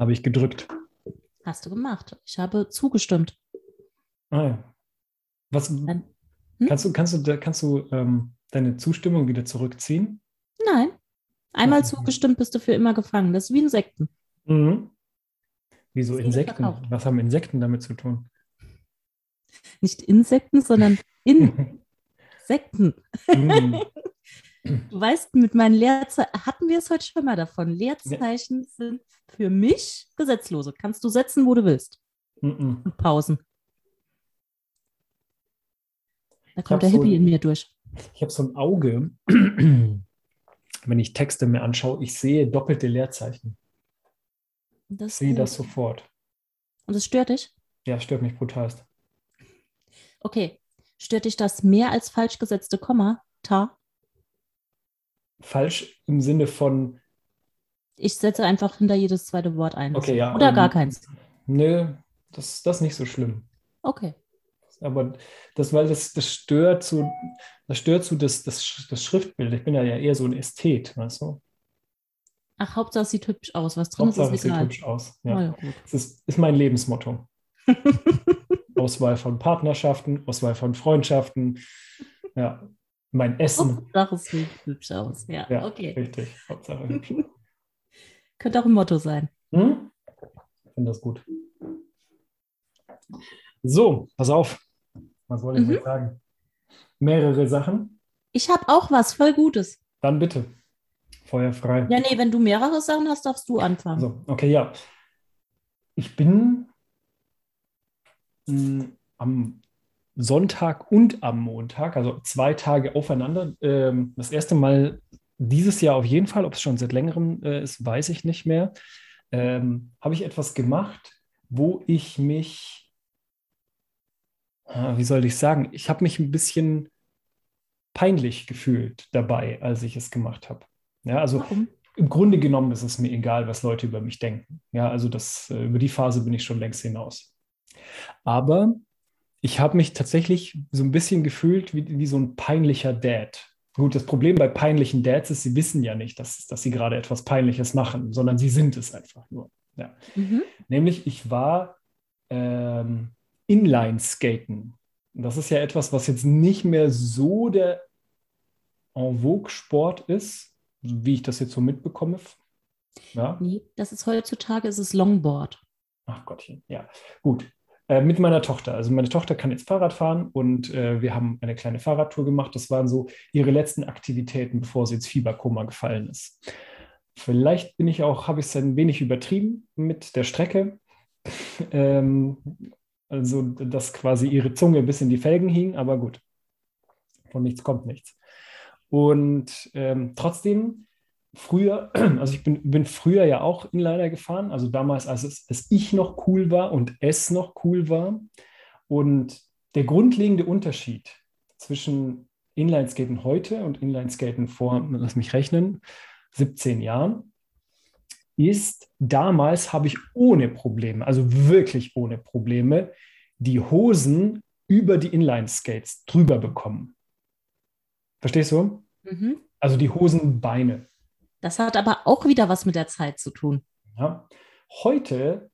Habe ich gedrückt. Hast du gemacht. Ich habe zugestimmt. Ah, ja. Was, hm? kannst du, kannst du, kannst du ähm, deine Zustimmung wieder zurückziehen? Nein. Einmal zugestimmt bist du für immer gefangen. Das ist wie Insekten. Mhm. Wieso Seele Insekten? Was haben Insekten damit zu tun? Nicht Insekten, sondern Insekten. Mhm. Du weißt, mit meinen Leerzeichen, hatten wir es heute schon mal davon. Leerzeichen sind für mich Gesetzlose. Kannst du setzen, wo du willst. Mhm. Und Pausen. Da kommt der so Hippie ein- in mir durch. Ich habe so ein Auge, wenn ich Texte mir anschaue, ich sehe doppelte Leerzeichen. Das Ich sehe das sofort. Und das stört dich? Ja, stört mich brutal. Okay. Stört dich das mehr als falsch gesetzte Komma? Ta? Falsch im Sinne von, Ich setze einfach hinter jedes zweite Wort ein. okay, ja. Oder ähm, gar keins. Nö, das, das ist nicht so schlimm. Okay. Aber das, weil das, das stört so, das stört so das, das, das Schriftbild. Ich bin ja eher so ein Ästhet, weißt du? Ach, Hauptsache es sieht hübsch aus. Was drin Hauptsache, es ist, ist sieht egal. hübsch aus. Oh, Ja. gut. Das ist, ist mein Lebensmotto. Auswahl von Partnerschaften, Auswahl von Freundschaften, ja, mein Essen. Hauptsache es sieht hübsch aus. Ja, Ja, okay. richtig. Hauptsache hübsch. Könnte auch ein Motto sein. Hm? Ich finde das gut. So, pass auf. Was soll ich Mhm. sagen? Mehrere Sachen. Ich habe auch was voll Gutes. Dann bitte. Feuer frei. Ja, nee, wenn du mehrere Sachen hast, darfst du anfangen. So, okay, ja. Ich bin mh, am Sonntag und am Montag, also zwei Tage aufeinander, ähm, das erste Mal dieses Jahr auf jeden Fall, ob es schon seit längerem äh, ist, weiß ich nicht mehr, ähm, habe ich etwas gemacht, wo ich mich, ah, wie soll ich sagen, ich habe mich ein bisschen peinlich gefühlt dabei, als ich es gemacht habe. Ja, also Warum? im Grunde genommen ist es mir egal, was Leute über mich denken. Ja, also das, äh, über die Phase bin ich schon längst hinaus. Aber ich habe mich tatsächlich so ein bisschen gefühlt wie, wie so ein peinlicher Dad. Gut, das Problem bei peinlichen Dads ist, sie wissen ja nicht, dass, dass sie gerade etwas Peinliches machen, sondern sie sind es einfach nur. Ja. Mhm. Nämlich, ich war ähm, Inline-Skaten. Das ist ja etwas, was jetzt nicht mehr so der en vogue Sport ist, wie ich das jetzt so mitbekomme. Ja. Nee, das ist heutzutage ist es Longboard. Ach Gottchen, ja. Gut. Äh, mit meiner Tochter. Also meine Tochter kann jetzt Fahrrad fahren und äh, wir haben eine kleine Fahrradtour gemacht. Das waren so ihre letzten Aktivitäten, bevor sie ins Fieberkoma gefallen ist. Vielleicht bin ich auch, habe ich es ein wenig übertrieben mit der Strecke. ähm, also, dass quasi ihre Zunge bis in die Felgen hing, aber gut. Von nichts kommt nichts. Und ähm, trotzdem, früher, also ich bin, bin früher ja auch Inliner gefahren, also damals, als es, als ich noch cool war und es noch cool war. Und der grundlegende Unterschied zwischen Inlineskaten heute und Inlineskaten vor, lass mich rechnen, 17 Jahren, ist, damals habe ich ohne Probleme, also wirklich ohne Probleme, die Hosen über die Inline-Skates drüber bekommen. Verstehst du? Mhm. Also die Hosenbeine. Das hat aber auch wieder was mit der Zeit zu tun. Ja. Heute,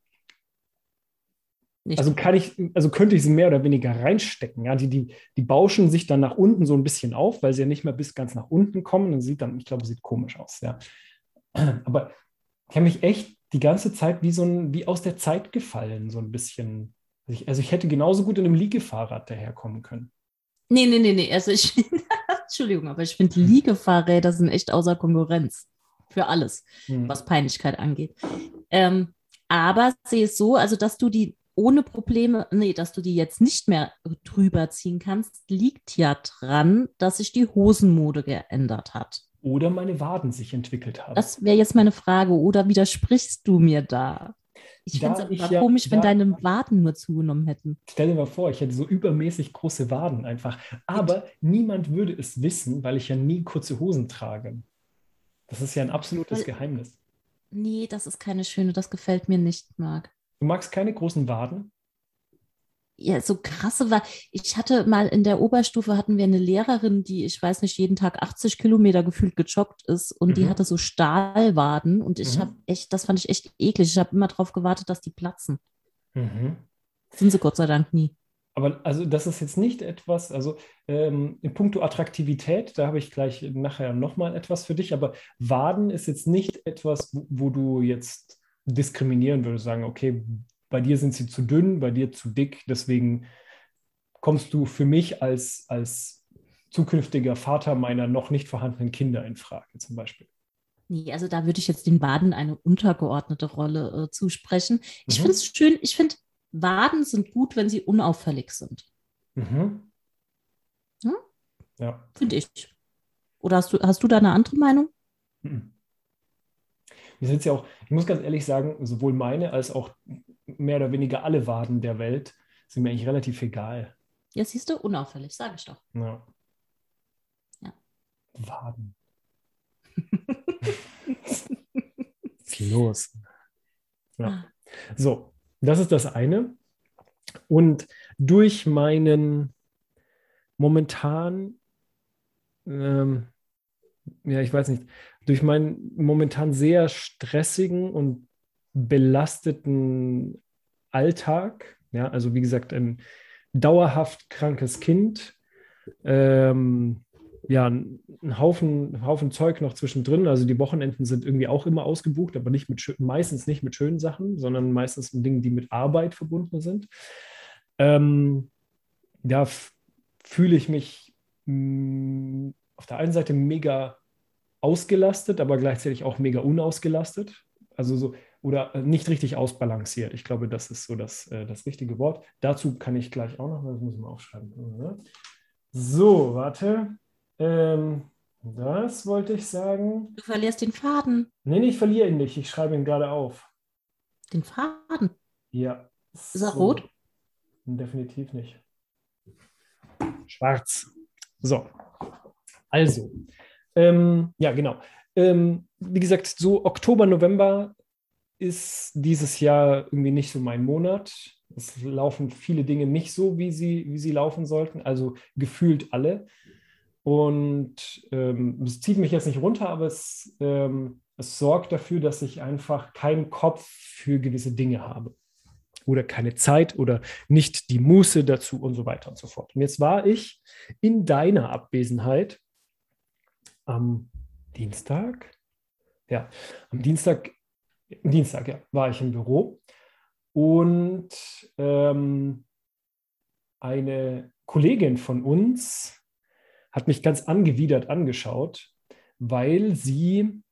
Nicht also kann ich, also könnte ich sie mehr oder weniger reinstecken. Ja, die, die, die bauschen sich dann nach unten so ein bisschen auf, weil sie ja nicht mehr bis ganz nach unten kommen. Das sieht dann, ich glaube, sieht komisch aus, ja. Aber ich habe mich echt die ganze Zeit wie so ein, wie aus der Zeit gefallen, so ein bisschen. Also ich, also ich hätte genauso gut in einem Liegefahrrad daherkommen können. Nee, nee, nee, nee. Also ich Entschuldigung, aber ich finde, Liegefahrräder sind echt außer Konkurrenz. Für alles, Hm. was Peinlichkeit angeht. Ähm, aber sehe es so, also dass du die ohne Probleme, nee, dass du die jetzt nicht mehr drüber ziehen kannst, liegt ja dran, dass sich die Hosenmode geändert hat. Oder meine Waden sich entwickelt haben. Das wäre jetzt meine Frage. Oder widersprichst du mir da? Ich Da fände es ich aber ja- komisch, wenn da- deine Waden nur zugenommen hätten. Stell dir mal vor, ich hätte so übermäßig große Waden einfach. Aber niemand würde es wissen, weil ich ja nie kurze Hosen trage. Das ist ja ein absolutes Weil- Geheimnis. Nee, das ist keine schöne, das gefällt mir nicht, Marc. Du magst keine großen Waden? ja, so krasse war, ich hatte mal in der Oberstufe hatten wir eine Lehrerin, die, ich weiß nicht, jeden Tag 80 Kilometer gefühlt gejoggt ist und mhm. die hatte so Stahlwaden und ich mhm. habe echt, das fand ich echt eklig. Ich habe immer darauf gewartet, dass die platzen. Mhm. Sind sie Gott sei Dank nie. Aber also das ist jetzt nicht etwas, also ähm, in puncto Attraktivität, da habe ich gleich nachher nochmal etwas für dich, aber Waden ist jetzt nicht etwas, wo, wo du jetzt diskriminieren würdest, sagen, okay, bei dir sind sie zu dünn, bei dir zu dick, deswegen kommst du für mich als, als zukünftiger Vater meiner noch nicht vorhandenen Kinder in Frage zum Beispiel. Nee, also da würde ich jetzt den Waden eine untergeordnete Rolle äh, zusprechen. Ich mhm. finde es schön, ich finde, Waden sind gut, wenn sie unauffällig sind. Mhm. Hm? Ja. Finde ich. Oder hast du, hast du da eine andere Meinung? Mhm. Wir sind ja auch, ich muss ganz ehrlich sagen, sowohl meine als auch mehr oder weniger alle Waden der Welt sind mir eigentlich relativ egal. Ja, siehst du, unauffällig, sage ich doch. Ja. ja. Waden. Was ist los? Ja. Ah. So, das ist das eine. Und durch meinen momentan, ähm, ja, ich weiß nicht, durch meinen momentan sehr stressigen und belasteten Alltag, ja, also wie gesagt, ein dauerhaft krankes Kind, ähm, ja, ein Haufen, Haufen Zeug noch zwischendrin. Also die Wochenenden sind irgendwie auch immer ausgebucht, aber nicht mit meistens nicht mit schönen Sachen, sondern meistens mit Dingen, die mit Arbeit verbunden sind. Ähm, da fühle ich mich mm, auf der einen Seite mega ausgelastet, aber gleichzeitig auch mega unausgelastet. Also so, oder äh, nicht richtig ausbalanciert. Ich glaube, das ist so das, äh, das richtige Wort. Dazu kann ich gleich auch noch, das muss ich mal aufschreiben. So, warte. Ähm, das wollte ich sagen. Du verlierst den Faden. Nee, nee, ich verliere ihn nicht. Ich schreibe ihn gerade auf. Den Faden? Ja. Ist er so. rot? Definitiv nicht. Schwarz. So. Also, ähm, ja, genau. Ähm, wie gesagt, so Oktober, November ist dieses Jahr irgendwie nicht so mein Monat. Es laufen viele Dinge nicht so, wie sie, wie sie laufen sollten, also gefühlt alle. Und ähm, es zieht mich jetzt nicht runter, aber es, ähm, es sorgt dafür, dass ich einfach keinen Kopf für gewisse Dinge habe. Oder keine Zeit oder nicht die Muße dazu und so weiter und so fort. Und jetzt war ich in deiner Abwesenheit am Dienstag. Ja, am Dienstag, Dienstag, ja, war ich im Büro. Und ähm, eine Kollegin von uns hat mich ganz angewidert angeschaut, weil sie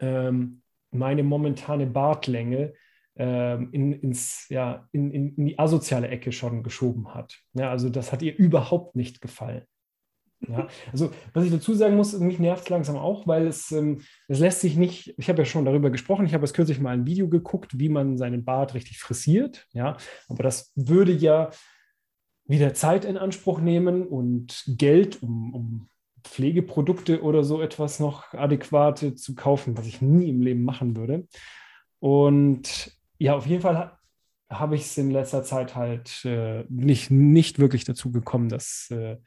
ähm, meine momentane Bartlänge ähm, in, ins, ja, in, in, in, die asoziale Ecke schon geschoben hat. Ja, also das hat ihr überhaupt nicht gefallen. Ja, also was ich dazu sagen muss, mich nervt es langsam auch, weil es, ähm, es lässt sich nicht, ich habe ja schon darüber gesprochen, ich habe jetzt kürzlich mal ein Video geguckt, wie man seinen Bart richtig frisiert, ja, aber das würde ja wieder Zeit in Anspruch nehmen und Geld, um, um Pflegeprodukte oder so etwas noch adäquate zu kaufen, was ich nie im Leben machen würde. Und ja, auf jeden Fall habe ich es in letzter Zeit halt äh, nicht, nicht wirklich dazu gekommen, das äh,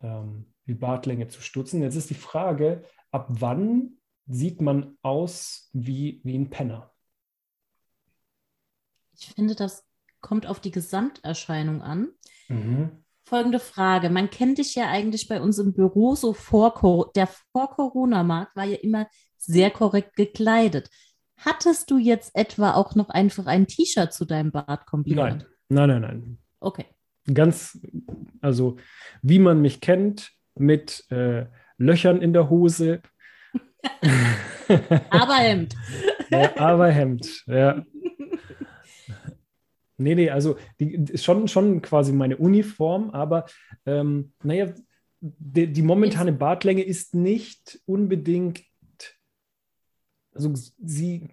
ähm, die Bartlänge zu stutzen. Jetzt ist die Frage, ab wann sieht man aus wie, wie ein Penner? Ich finde, das kommt auf die Gesamterscheinung an. Mhm. Folgende Frage. Man kennt dich ja eigentlich bei uns im Büro so vor, der Vor-Corona-Markt war ja immer sehr korrekt gekleidet. Hattest du jetzt etwa auch noch einfach ein T-Shirt zu deinem Bart kombiniert? Nein, nein, nein, nein. Okay. Ganz, also wie man mich kennt, mit äh, Löchern in der Hose. aber Hemd. Ja, aber Hemd, ja. Nee, nee, also die ist schon, schon quasi meine Uniform, aber ähm, naja, die, die momentane Bartlänge ist nicht unbedingt, also sie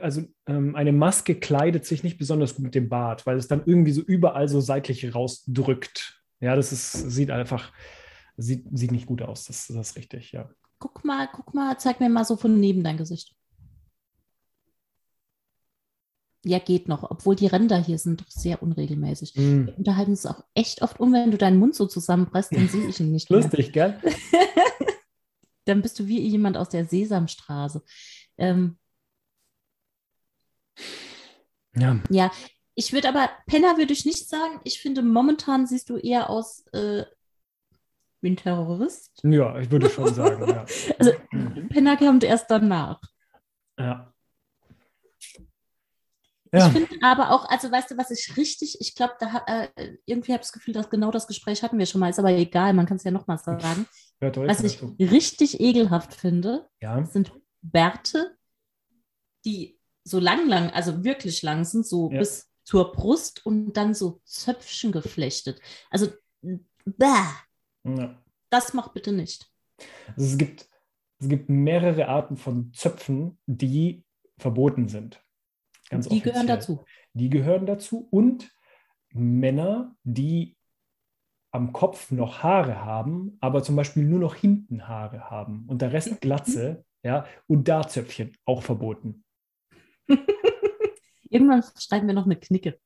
also ähm, eine Maske kleidet sich nicht besonders gut mit dem Bart, weil es dann irgendwie so überall so seitlich rausdrückt. Ja, das ist, sieht einfach, sieht, sieht nicht gut aus, das, das ist richtig, ja. Guck mal, guck mal, zeig mir mal so von neben dein Gesicht. Ja, geht noch, obwohl die Ränder hier sind doch sehr unregelmäßig. Mm. Wir unterhalten uns auch echt oft um, wenn du deinen Mund so zusammenpresst, dann sehe ich ihn nicht mehr. Lustig, gell? Dann bist du wie jemand aus der Sesamstraße. Ähm, Ja. ja, ich würde aber, Penner würde ich nicht sagen. Ich finde, momentan siehst du eher aus äh, wie ein Terrorist. ja, ich würde schon sagen, ja. Also, Penner kommt erst danach. Ja. Ich Ja, finde aber auch, also weißt du, was ich richtig, ich glaube, da äh, irgendwie habe ich das Gefühl, dass genau das Gespräch hatten wir schon mal, ist aber egal, man kann es ja nochmal sagen. hört euch Was ich zu. richtig ekelhaft finde, Ja. sind Bärte, die so lang, lang, also wirklich lang sind, so Ja. bis zur Brust und dann so Zöpfchen geflechtet. Also, bäh, ja. das mach bitte nicht. Also es, gibt, es gibt mehrere Arten von Zöpfen, die verboten sind. Ganz die gehören offiziell. dazu. Die gehören dazu. Und Männer, die am Kopf noch Haare haben, aber zum Beispiel nur noch hinten Haare haben und der Rest Glatze, ja, und da Zöpfchen auch verboten. Irgendwann schreiben wir noch eine Knicke.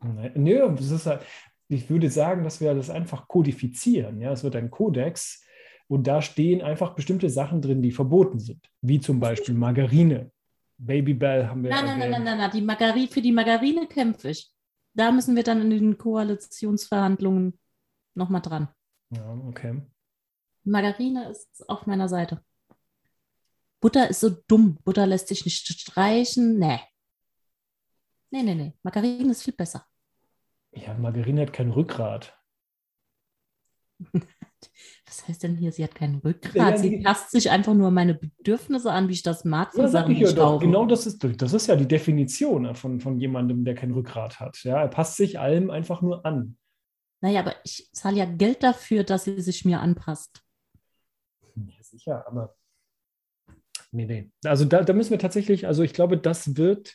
Ne, Nö, das ist halt, ich würde sagen, dass wir das einfach kodifizieren. Ja, es wird ein Kodex und da stehen einfach bestimmte Sachen drin, die verboten sind, wie zum Beispiel Margarine. Babybell haben wir Nein, nein, nein, nein, nein, nein, die Margarine, für die Margarine kämpfe ich. Da müssen wir dann in den Koalitionsverhandlungen nochmal dran. Ja, okay. Margarine ist auf meiner Seite. Butter ist so dumm. Butter lässt sich nicht streichen. Nee. Nee, nee, nee. Margarine ist viel besser. Ja, Margarine hat kein Rückgrat. Was heißt denn hier, sie hat kein Rückgrat? Ja, sie die- passt sich einfach nur meine Bedürfnisse an, wie ich das mag Ja, sag ich ja doch. Genau das ist, das ist ja die Definition von, von jemandem, der kein Rückgrat hat. Ja, er passt sich allem einfach nur an. Naja, aber ich zahle ja Geld dafür, dass sie sich mir anpasst. Ja, sicher, aber. Nee, nee. Also da, da müssen wir tatsächlich, also ich glaube, das wird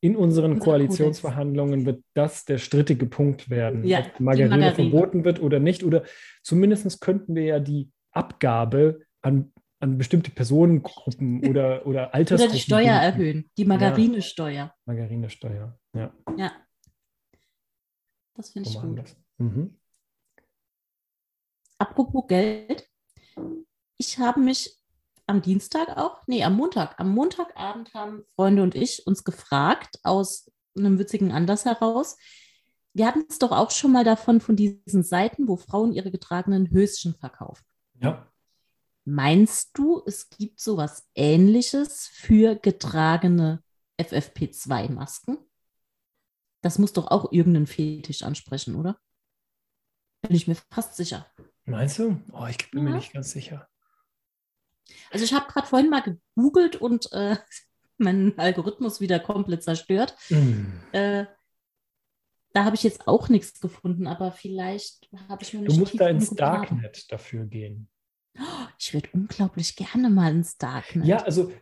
in unseren Unser Koalitionsverhandlungen wird das der strittige Punkt werden, Ja, ob Margarine, Margarine. verboten wird oder nicht. Oder zumindest könnten wir ja die Abgabe an, an bestimmte Personengruppen oder, oder Oder Altersgruppen. die Steuer binden. erhöhen. Die Margarinesteuer. Margarinesteuer, ja. Ja. Das finde ich gut. Mhm. Apropos Geld. Ich habe mich am Dienstag auch, nee, am Montag, am Montagabend haben Freunde und ich uns gefragt, aus einem witzigen Anlass heraus. Wir hatten es doch auch schon mal davon, von diesen Seiten, wo Frauen ihre getragenen Höschen verkaufen. Ja. Meinst du, es gibt sowas Ähnliches für getragene FFP2-Masken? Das muss doch auch irgendeinen Fetisch ansprechen, oder? Bin ich mir fast sicher. Meinst du? Oh, ich bin mir Ja. nicht ganz sicher. Also ich habe gerade vorhin mal gegoogelt und äh, meinen Algorithmus wieder komplett zerstört. Mm. Äh, da habe ich jetzt auch nichts gefunden, aber vielleicht habe ich mir Du nicht musst tief da ins. Darknet dafür gehen. Ich würde unglaublich gerne mal ins Darknet. Ja, also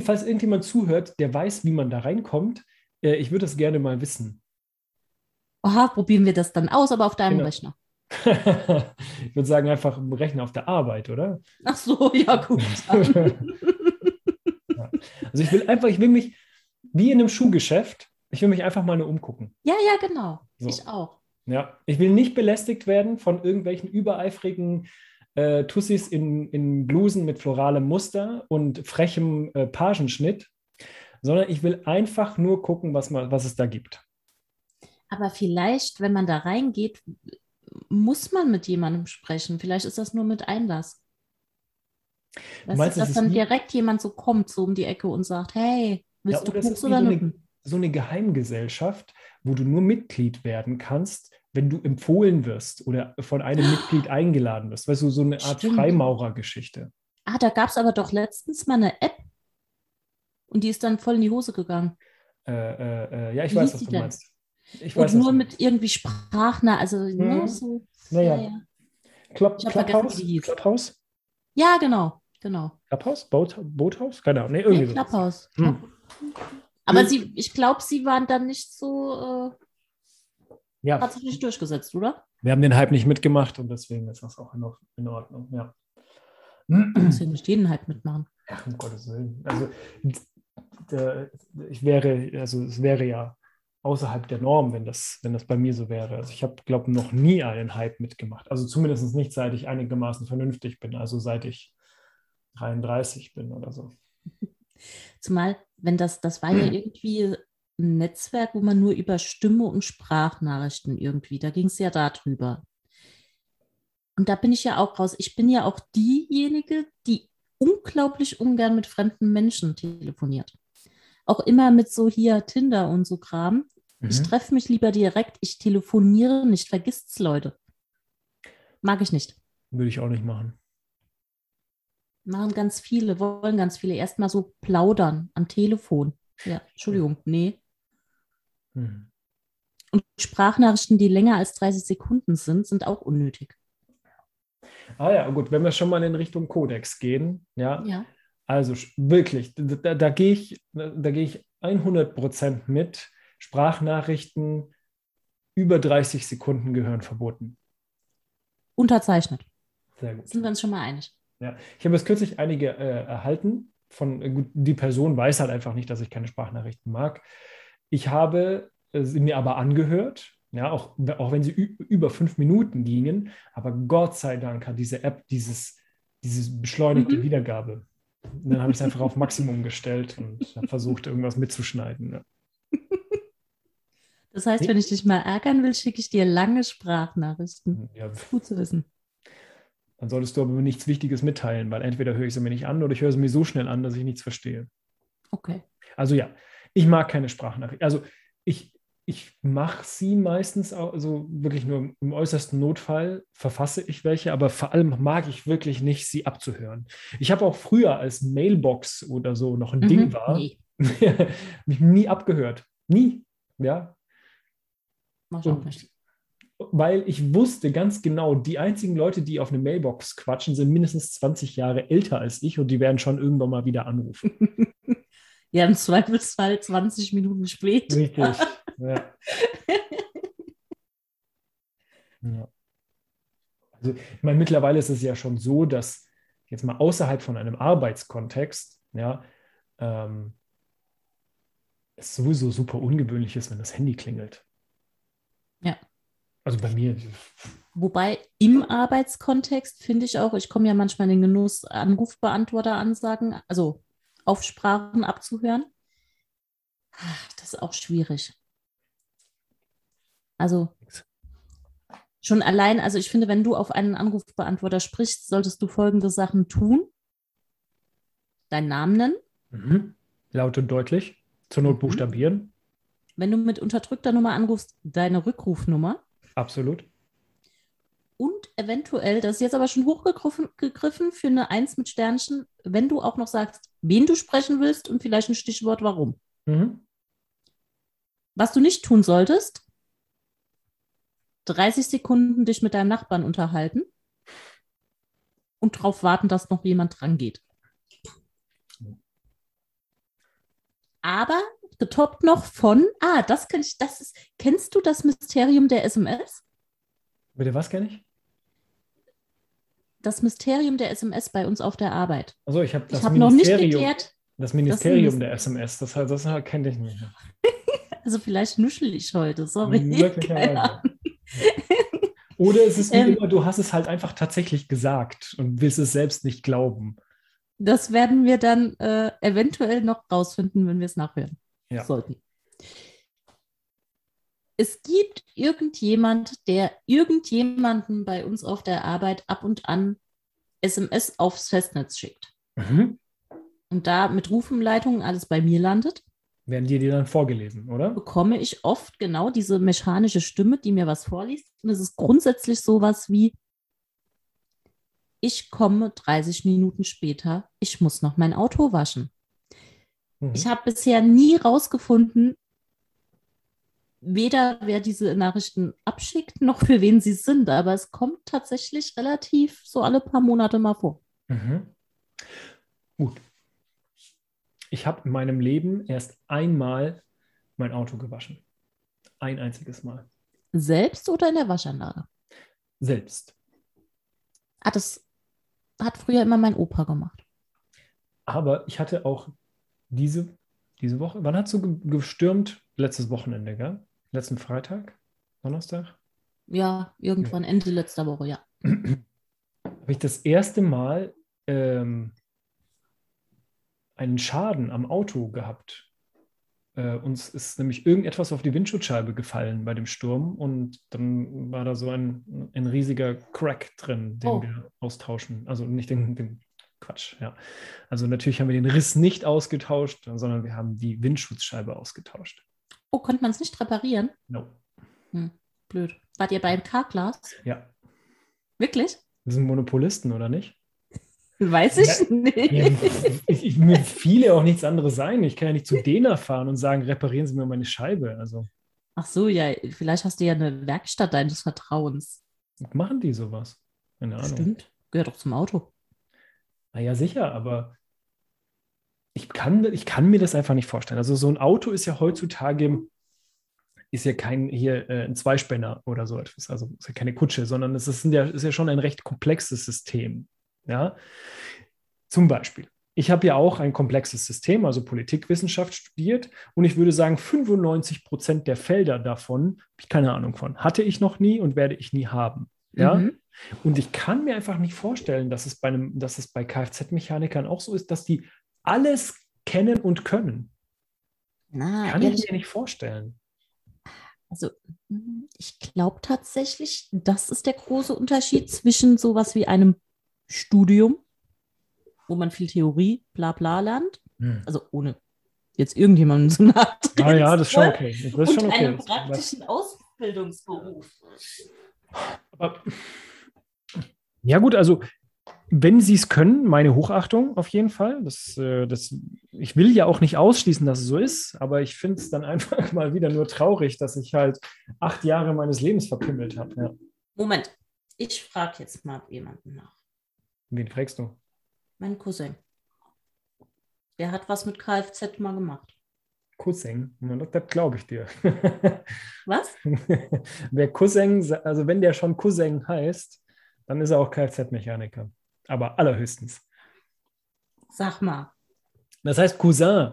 falls irgendjemand zuhört, der weiß, wie man da reinkommt, äh, ich würde das gerne mal wissen. Oha, probieren wir das dann aus, aber auf deinem Genau. Rechner. ich würde sagen, einfach im Rechner auf der Arbeit, oder? Ach so, ja gut. Ja. Also ich will einfach, ich will mich, wie in einem Schuhgeschäft, ich will mich einfach mal nur umgucken. ja, ja, genau. So. Ich auch. Ja, ich will nicht belästigt werden von irgendwelchen übereifrigen äh, Tussis in, in Blusen mit floralem Muster und frechem äh, Pagenschnitt, sondern ich will einfach nur gucken, was, man, was es da gibt. Aber vielleicht, wenn man da reingeht, muss man mit jemandem sprechen. Vielleicht ist das nur mit Einlass. Weißt meinst, es dass ist dann direkt jemand so kommt, so um die Ecke und sagt, hey, willst Ja, du ist wie oder so eine-? So eine Geheimgesellschaft, wo du nur Mitglied werden kannst, wenn du empfohlen wirst oder von einem Mitglied eingeladen wirst. Weißt du, so eine Art Stimmt. Freimaurergeschichte. Ah, da gab es aber doch letztens mal eine App und die ist dann voll in die Hose gegangen. Äh, äh, äh, ja, ich Wie weiß, was du denn? meinst. Ich Und weiß, nur was du mit irgendwie Sprachnah, also Mhm. ne, so. Naja. Ja, ja. Club, Clubhouse? Clubhouse? ja, genau, genau. Clubhouse? Boat, Boathouse? Keine Ahnung. Nee, irgendwie so. Clubhouse. Hm. Ja. Aber Hm. sie, ich glaube, sie waren dann nicht so, äh, Ja, hat sich nicht durchgesetzt, oder? wir haben den Hype nicht mitgemacht und deswegen ist das auch in, in Ordnung. Ja. Ja nicht jeden halt mitmachen. Ach, um Gottes Willen. Also ich wäre, also es wäre ja außerhalb der Norm, wenn das, wenn das bei mir so wäre. Also ich habe, glaube ich, noch nie einen Hype mitgemacht. Also zumindest nicht, seit ich einigermaßen vernünftig bin, also seit ich 33 bin oder so. Zumal, wenn das, das war ja irgendwie ein Netzwerk, wo man nur über Stimme und Sprachnachrichten irgendwie, da ging es ja darüber. Und da bin ich ja auch raus. Ich bin ja auch diejenige, die unglaublich ungern mit fremden Menschen telefoniert. Auch immer mit so hier Tinder und so Kram. Mhm. Ich treffe mich lieber direkt, ich telefoniere nicht, vergisst's Leute. Mag ich nicht. Würde ich auch nicht machen. Machen ganz viele, wollen ganz viele erstmal so plaudern am Telefon. Ja, Entschuldigung, nee. Mhm. Und Sprachnachrichten, die länger als 30 Sekunden sind, sind auch unnötig. Ah ja, gut, wenn wir schon mal in Richtung Codex gehen, ja. ja. Also wirklich, da, da gehe ich, da gehe ich 100 Prozent mit. Sprachnachrichten über 30 Sekunden gehören verboten. Unterzeichnet. Sehr gut. Sind wir uns schon mal einig? Ja, ich habe jetzt kürzlich einige äh, erhalten. Von, äh, die Person weiß halt einfach nicht, dass ich keine Sprachnachrichten mag. Ich habe äh, sie mir aber angehört ja, auch, auch wenn sie über fünf Minuten gingen. Aber Gott sei Dank hat diese App dieses, dieses beschleunigte mhm. Wiedergabe. Und dann habe ich es einfach auf Maximum gestellt und habe versucht, irgendwas mitzuschneiden. Ja. Das heißt, wenn ich dich mal ärgern will, schicke ich dir lange Sprachnachrichten. Ja. Gut zu wissen. Dann solltest du aber nichts Wichtiges mitteilen, weil entweder höre ich sie mir nicht an oder ich höre sie mir so schnell an, dass ich nichts verstehe. Okay. Also ja, ich mag keine Sprachnachrichten. Also ich, ich mache sie meistens auch, also wirklich nur im äußersten Notfall verfasse ich welche, aber vor allem mag ich wirklich nicht, sie abzuhören. Ich habe auch früher, als Mailbox oder so noch ein mhm, Ding war, nee. mich nie abgehört. Nie. Ja. Mach auch nicht. Weil ich wusste ganz genau, die einzigen Leute, die auf eine Mailbox quatschen, sind mindestens 20 Jahre älter als ich und die werden schon irgendwann mal wieder anrufen. ja, im Zweifelsfall 20 Minuten später. Richtig. Ja. ja. Also, ich meine, mittlerweile ist es ja schon so, dass jetzt mal außerhalb von einem Arbeitskontext, ja, ähm, es sowieso super ungewöhnlich ist, wenn das Handy klingelt. Ja. Also bei mir. Wobei im Arbeitskontext finde ich auch, ich komme ja manchmal in den Genuss, Anrufbeantworter-Ansagen, also Aufsprachen abzuhören. Das ist auch schwierig. Also schon allein, also ich finde, wenn du auf einen Anrufbeantworter sprichst, solltest du folgende Sachen tun. Deinen Namen nennen. Mhm. Laut und deutlich. Zur Not mhm. buchstabieren. Wenn du mit unterdrückter Nummer anrufst, deine Rückrufnummer. Absolut. Und eventuell, das ist jetzt aber schon hochgegriffen für eine Eins mit Sternchen, wenn du auch noch sagst, wen du sprechen willst und vielleicht ein Stichwort warum. Mhm. Was du nicht tun solltest, 30 Sekunden dich mit deinem Nachbarn unterhalten und darauf warten, dass noch jemand dran geht. Aber getoppt noch von, ah, das kann ich, das ist, kennst du das Mysterium der SMS? Bitte, was kenne ich? Das Mysterium der SMS bei uns auf der Arbeit. Also ich habe das ich hab noch nicht geklärt. Das Ministerium das der SMS, das, das, das kenne ich nicht. Also vielleicht nuschel ich heute, sorry. Möglicherweise. Oder es ist wie ähm, immer, du hast es halt einfach tatsächlich gesagt und willst es selbst nicht glauben. Das werden wir dann äh, eventuell noch rausfinden, wenn wir es nachhören ja. sollten. Es gibt irgendjemand, der irgendjemanden bei uns auf der Arbeit ab und an SMS aufs Festnetz schickt. Mhm. Und da mit Rufumleitungen alles bei mir landet werden dir die dann vorgelesen, oder? Bekomme ich oft genau diese mechanische Stimme, die mir was vorliest. Und es ist grundsätzlich sowas wie, ich komme 30 Minuten später, ich muss noch mein Auto waschen. Mhm. Ich habe bisher nie rausgefunden, weder wer diese Nachrichten abschickt, noch für wen sie sind, aber es kommt tatsächlich relativ so alle paar Monate mal vor. Mhm. Gut, ich habe in meinem Leben erst einmal mein Auto gewaschen. Ein einziges Mal. Selbst oder in der Waschanlage? Selbst. Ah, das hat früher immer mein Opa gemacht. Aber ich hatte auch diese Diese Woche? Wann hat es so ge- gestürmt? Letztes Wochenende, gell? Letzten Freitag? Donnerstag? Ja, irgendwann Ende letzter Woche, ja. habe ich das erste Mal ähm, einen Schaden am Auto gehabt. Äh, uns ist nämlich irgendetwas auf die Windschutzscheibe gefallen bei dem Sturm und dann war da so ein, ein riesiger Crack drin, den Oh. wir austauschen. Also nicht den, den Quatsch, ja. Also natürlich haben wir den Riss nicht ausgetauscht, sondern wir haben die Windschutzscheibe ausgetauscht. Oh, konnte man es nicht reparieren? No. Blöd. Wart ihr beim Carglass? Ja. Wirklich? Wir sind Monopolisten, oder nicht? Weiß ich Ja, nicht. Ja, ich, ich, mir viele auch nichts anderes sein. Ich kann ja nicht zu Dena fahren und sagen, reparieren Sie mir meine Scheibe. Also Ach so, ja, vielleicht hast du ja eine Werkstatt deines Vertrauens. machen die sowas? Keine Ahnung. Stimmt. Gehört doch zum Auto. Naja, sicher, aber ich kann, ich kann mir das einfach nicht vorstellen. Also so ein Auto ist ja heutzutage, ist ja kein hier äh, ein Zweispänner oder so etwas, also ist ja keine Kutsche, sondern es ist ja, ist ja schon ein recht komplexes System. Ja, zum Beispiel. Ich habe ja auch ein komplexes System, also Politikwissenschaft studiert und ich würde sagen, 95 Prozent der Felder davon habe ich keine Ahnung von. Hatte ich noch nie und werde ich nie haben. Ja, Mhm. und ich kann mir einfach nicht vorstellen, dass es bei einem, dass es bei Kfz-Mechanikern auch so ist, dass die alles kennen und können. Na, Kann ehrlich, ich mir nicht vorstellen. also ich glaube tatsächlich, das ist der große Unterschied zwischen sowas wie einem Studium, wo man viel Theorie, bla bla lernt, also ohne jetzt irgendjemandem zu nahe Ah ja, das ist schon okay. Das ist und schon okay. einem Das- praktischen Ausbildungsberuf. Aber, ja gut, also wenn Sie es können, meine Hochachtung auf jeden Fall. Das, äh, das, ich will ja auch nicht ausschließen, dass es so ist, aber ich finde es dann einfach mal wieder nur traurig, dass ich halt acht Jahre meines Lebens verpimmelt habe. Ja. Moment, ich frage jetzt mal jemanden nach. Wen fragst du? Mein Cousin. Der hat was mit Kfz mal gemacht. Cousin. Das, glaube ich dir. Was? Wer Cousin, also wenn der schon Cousin heißt, dann ist er auch Kfz-Mechaniker. Aber allerhöchstens. Sag mal. Das heißt Cousin.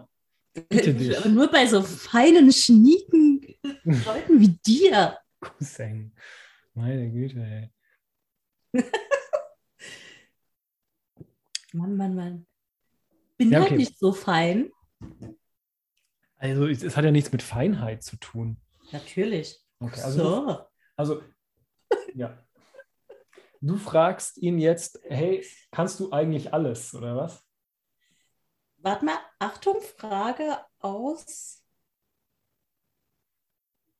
Bitte dich. Aber nur bei so feinen, schnieken Leuten wie dir. Cousin. Meine Güte, ey. Mann, Mann, Mann. Bin Ja, halt okay. nicht so fein. Also es, hat ja nichts mit Feinheit zu tun. Natürlich. Okay, also, du, so. also ja. Du fragst ihn jetzt, hey, kannst du eigentlich alles, oder was? Warte mal, Achtung, Frage aus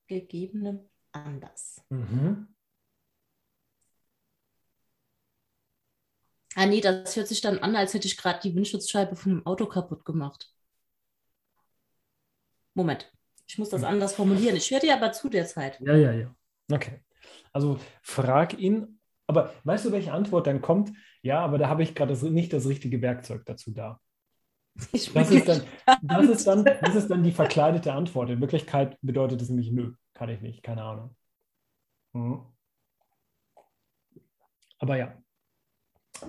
gegebenem Anlass. Mhm. Ah nee, das hört sich dann an, als hätte ich gerade die Windschutzscheibe von dem Auto kaputt gemacht. Moment, ich muss das Hm. anders formulieren. Ich höre dir aber zu der Zeit. Ja, ja, ja. Okay. Also frag ihn, aber weißt du, welche Antwort dann kommt? Ja, aber da habe ich gerade nicht das richtige Werkzeug dazu da. Ich Das ist, dann, das, ist dann, das ist dann die verkleidete Antwort. In Wirklichkeit bedeutet es nämlich nö, kann ich nicht, keine Ahnung. Mhm. Aber ja,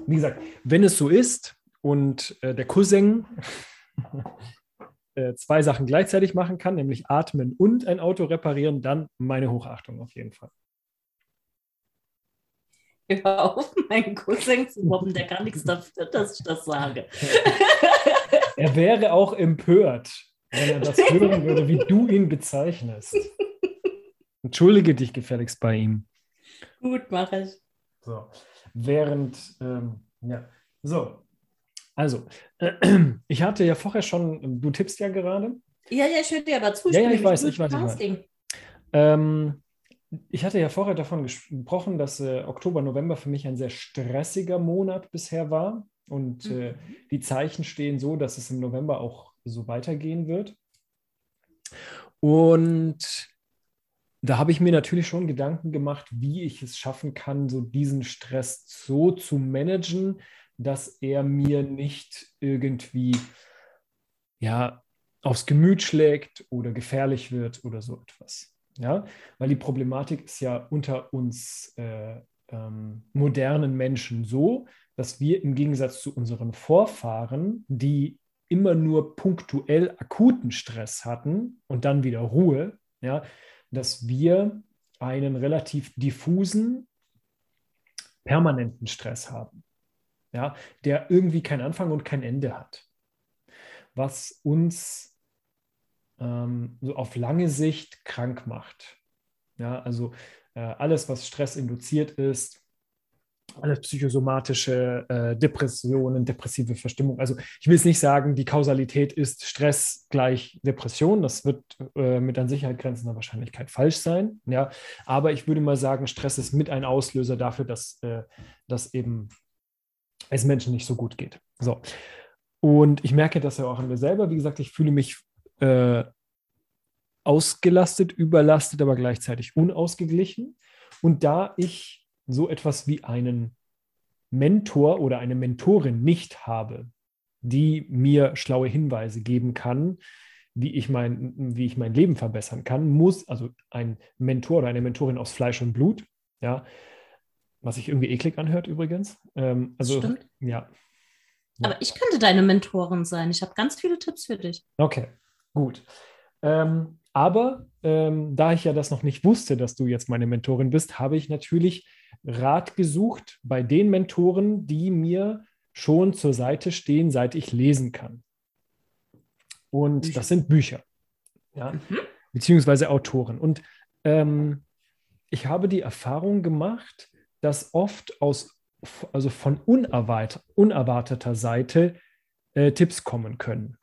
wie gesagt, wenn es so ist und äh, der Cousin äh, zwei Sachen gleichzeitig machen kann, nämlich atmen und ein Auto reparieren, dann meine Hochachtung auf jeden Fall. Hör auf, meinen Cousin zu mobben, der kann nichts dafür, dass ich das sage. Er wäre auch empört, wenn er das hören würde, wie du ihn bezeichnest. Entschuldige dich gefälligst bei ihm. Gut, mache ich. So, während, ähm, ja, so, also, ich hatte ja vorher schon, du tippst ja gerade, Ja, ja, ich höre dir aber zu. Ja, ja, ich weiß, ich weiß, ich weiß. Ähm, ich hatte ja vorher davon gesprochen, dass äh, Oktober, November für mich ein sehr stressiger Monat bisher war und äh, die Zeichen stehen so, dass es im November auch so weitergehen wird. Und da habe ich mir natürlich schon Gedanken gemacht, wie ich es schaffen kann, so diesen Stress so zu managen, dass er mir nicht irgendwie ja, aufs Gemüt schlägt oder gefährlich wird oder so etwas. Ja, weil die Problematik ist ja unter uns äh, ähm, modernen Menschen so, dass wir im Gegensatz zu unseren Vorfahren, die immer nur punktuell akuten Stress hatten und dann wieder Ruhe, ja, dass wir einen relativ diffusen, permanenten Stress haben, ja, der irgendwie keinen Anfang und kein Ende hat, was uns ähm, so auf lange Sicht krank macht. Ja, also äh, alles, was Stress induziert ist, alles psychosomatische äh, Depressionen, depressive Verstimmung. Also ich will es nicht sagen, die Kausalität ist Stress gleich Depression. Das wird äh, mit an Sicherheit grenzender Wahrscheinlichkeit falsch sein. Ja, aber ich würde mal sagen, Stress ist mit ein Auslöser dafür, dass, äh, dass eben es Menschen nicht so gut geht. So. Und ich merke das ja auch an mir selber. Wie gesagt, ich fühle mich äh, ausgelastet, überlastet, aber gleichzeitig unausgeglichen. Und da ich so etwas wie einen Mentor oder eine Mentorin nicht habe, die mir schlaue Hinweise geben kann, wie ich mein, wie ich mein Leben verbessern kann, muss, also ein Mentor oder eine Mentorin aus Fleisch und Blut, ja, was sich irgendwie eklig anhört übrigens. Ähm, also, Stimmt. ja. Aber ich könnte deine Mentorin sein. Ich habe ganz viele Tipps für dich. Okay, gut. Ähm, aber ähm, da ich ja das noch nicht wusste, dass du jetzt meine Mentorin bist, habe ich natürlich Rat gesucht bei den Mentoren, die mir schon zur Seite stehen, seit ich lesen kann. Und Bücher. das sind Bücher, ja, mhm. beziehungsweise Autoren. Und ähm, ich habe die Erfahrung gemacht, dass oft aus, also von unerwart unerwarteter Seite äh, Tipps kommen können.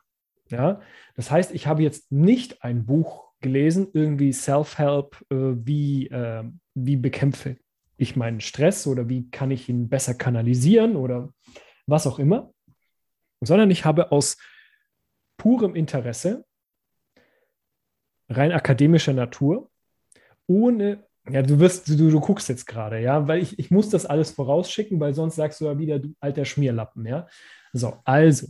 Ja, das heißt, ich habe jetzt nicht ein Buch gelesen, irgendwie Self-Help, äh, wie, äh, wie bekämpfe ich meinen Stress oder wie kann ich ihn besser kanalisieren oder was auch immer, sondern ich habe aus purem Interesse, rein akademischer Natur, ohne, ja, du wirst, du, du guckst jetzt gerade, ja, weil ich, ich muss das alles vorausschicken, weil sonst sagst du ja wieder, du alter Schmierlappen, ja. So, also,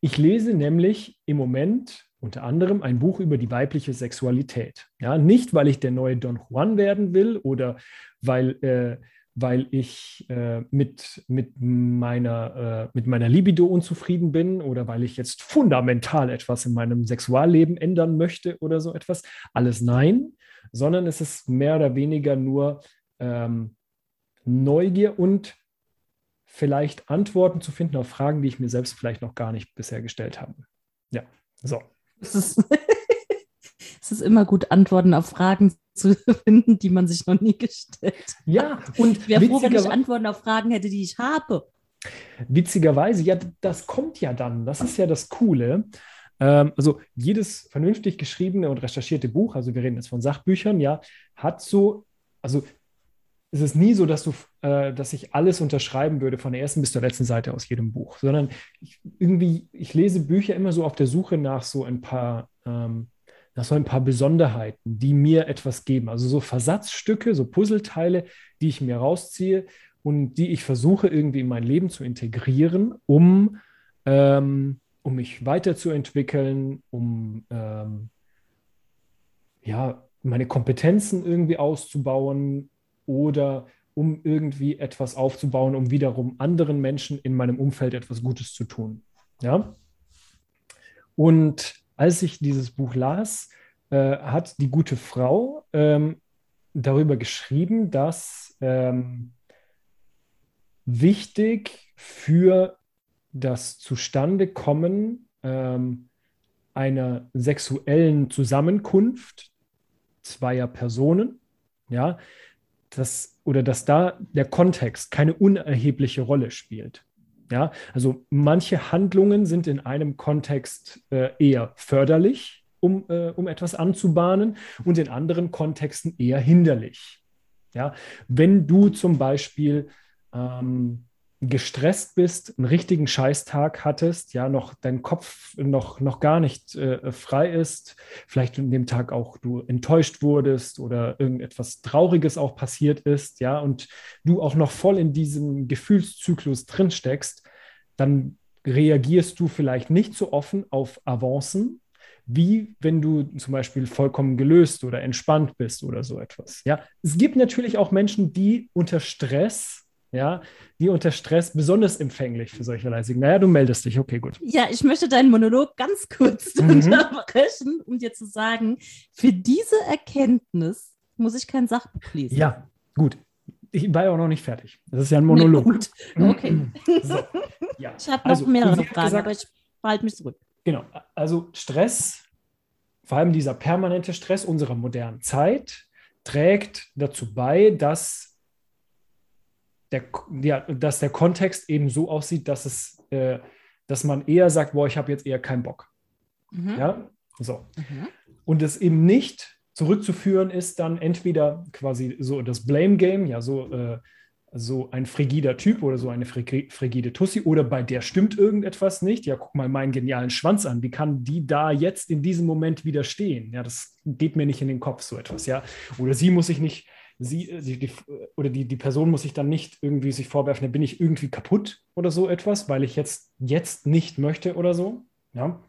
ich lese nämlich im Moment unter anderem ein Buch über die weibliche Sexualität. Ja, nicht, weil ich der neue Don Juan werden will oder weil, äh, weil ich äh, mit, mit, meiner, äh, mit meiner Libido unzufrieden bin oder weil ich jetzt fundamental etwas in meinem Sexualleben ändern möchte oder so etwas. Alles nein, sondern es ist mehr oder weniger nur ähm, Neugier und vielleicht Antworten zu finden auf Fragen, die ich mir selbst vielleicht noch gar nicht bisher gestellt habe. Ja, so. Es ist, es ist immer gut, Antworten auf Fragen zu finden, die man sich noch nie gestellt hat. Ja, und ich wäre froh, wenn ich Antworten auf Fragen hätte, die ich habe. Witzigerweise, ja, das kommt ja dann. Das ist ja das Coole. Ähm, also jedes vernünftig geschriebene und recherchierte Buch, also wir reden jetzt von Sachbüchern, ja, hat so, also es ist nie so, dass du, dass ich alles unterschreiben würde von der ersten bis zur letzten Seite aus jedem Buch, sondern ich, irgendwie, ich lese Bücher immer so auf der Suche nach so ein paar, ähm, nach so ein paar Besonderheiten, die mir etwas geben. Also so Versatzstücke, so Puzzleteile, die ich mir rausziehe und die ich versuche irgendwie in mein Leben zu integrieren, um, ähm, um mich weiterzuentwickeln, um ähm, ja, meine Kompetenzen irgendwie auszubauen, oder um irgendwie etwas aufzubauen, um wiederum anderen Menschen in meinem Umfeld etwas Gutes zu tun. Ja? Und als ich dieses Buch las, äh, hat die gute Frau ähm, darüber geschrieben, dass ähm, wichtig für das Zustandekommen ähm, einer sexuellen Zusammenkunft zweier Personen, ja, dass, oder dass da der Kontext keine unerhebliche Rolle spielt. Ja, also manche Handlungen sind in einem Kontext äh, eher förderlich, um, äh, um etwas anzubahnen, und in anderen Kontexten eher hinderlich. Ja, wenn du zum Beispiel ähm, gestresst bist, einen richtigen Scheißtag hattest, ja, noch dein Kopf noch, noch gar nicht äh, frei ist, vielleicht an dem Tag auch du enttäuscht wurdest oder irgendetwas Trauriges auch passiert ist, ja, und du auch noch voll in diesem Gefühlszyklus drin steckst, dann reagierst du vielleicht nicht so offen auf Avancen, wie wenn du zum Beispiel vollkommen gelöst oder entspannt bist oder so etwas. Ja, es gibt natürlich auch Menschen, die unter Stress ja, die unter Stress besonders empfänglich für solche Leisungen. Naja, du meldest dich, okay, gut. Ja, ich möchte deinen Monolog ganz kurz mhm. unterbrechen, um dir zu sagen, für diese Erkenntnis muss ich kein Sachbuch lesen. Ja, gut. Ich war ja auch noch nicht fertig. Das ist ja ein Monolog. Gut. Okay. So, ja. Ich habe noch also, mehrere Fragen, gesagt, aber ich behalte mich zurück. Genau. Also Stress, vor allem dieser permanente Stress unserer modernen Zeit, trägt dazu bei, dass der, ja, dass der Kontext eben so aussieht, dass es, äh, dass man eher sagt, boah, ich habe jetzt eher keinen Bock. Mhm. Ja, so. Mhm. Und es eben nicht zurückzuführen ist dann entweder quasi so das Blame Game, ja, so, äh, so ein frigider Typ oder so eine frigide Tussi oder bei der stimmt irgendetwas nicht. Ja, guck mal meinen genialen Schwanz an. Wie kann die da jetzt in diesem Moment widerstehen? Ja, das geht mir nicht in den Kopf, so etwas, ja. Oder sie muss sich nicht sie, äh, die, oder die, die Person muss sich dann nicht irgendwie sich vorwerfen, da bin ich irgendwie kaputt oder so etwas, weil ich jetzt, jetzt nicht möchte oder so. Ja.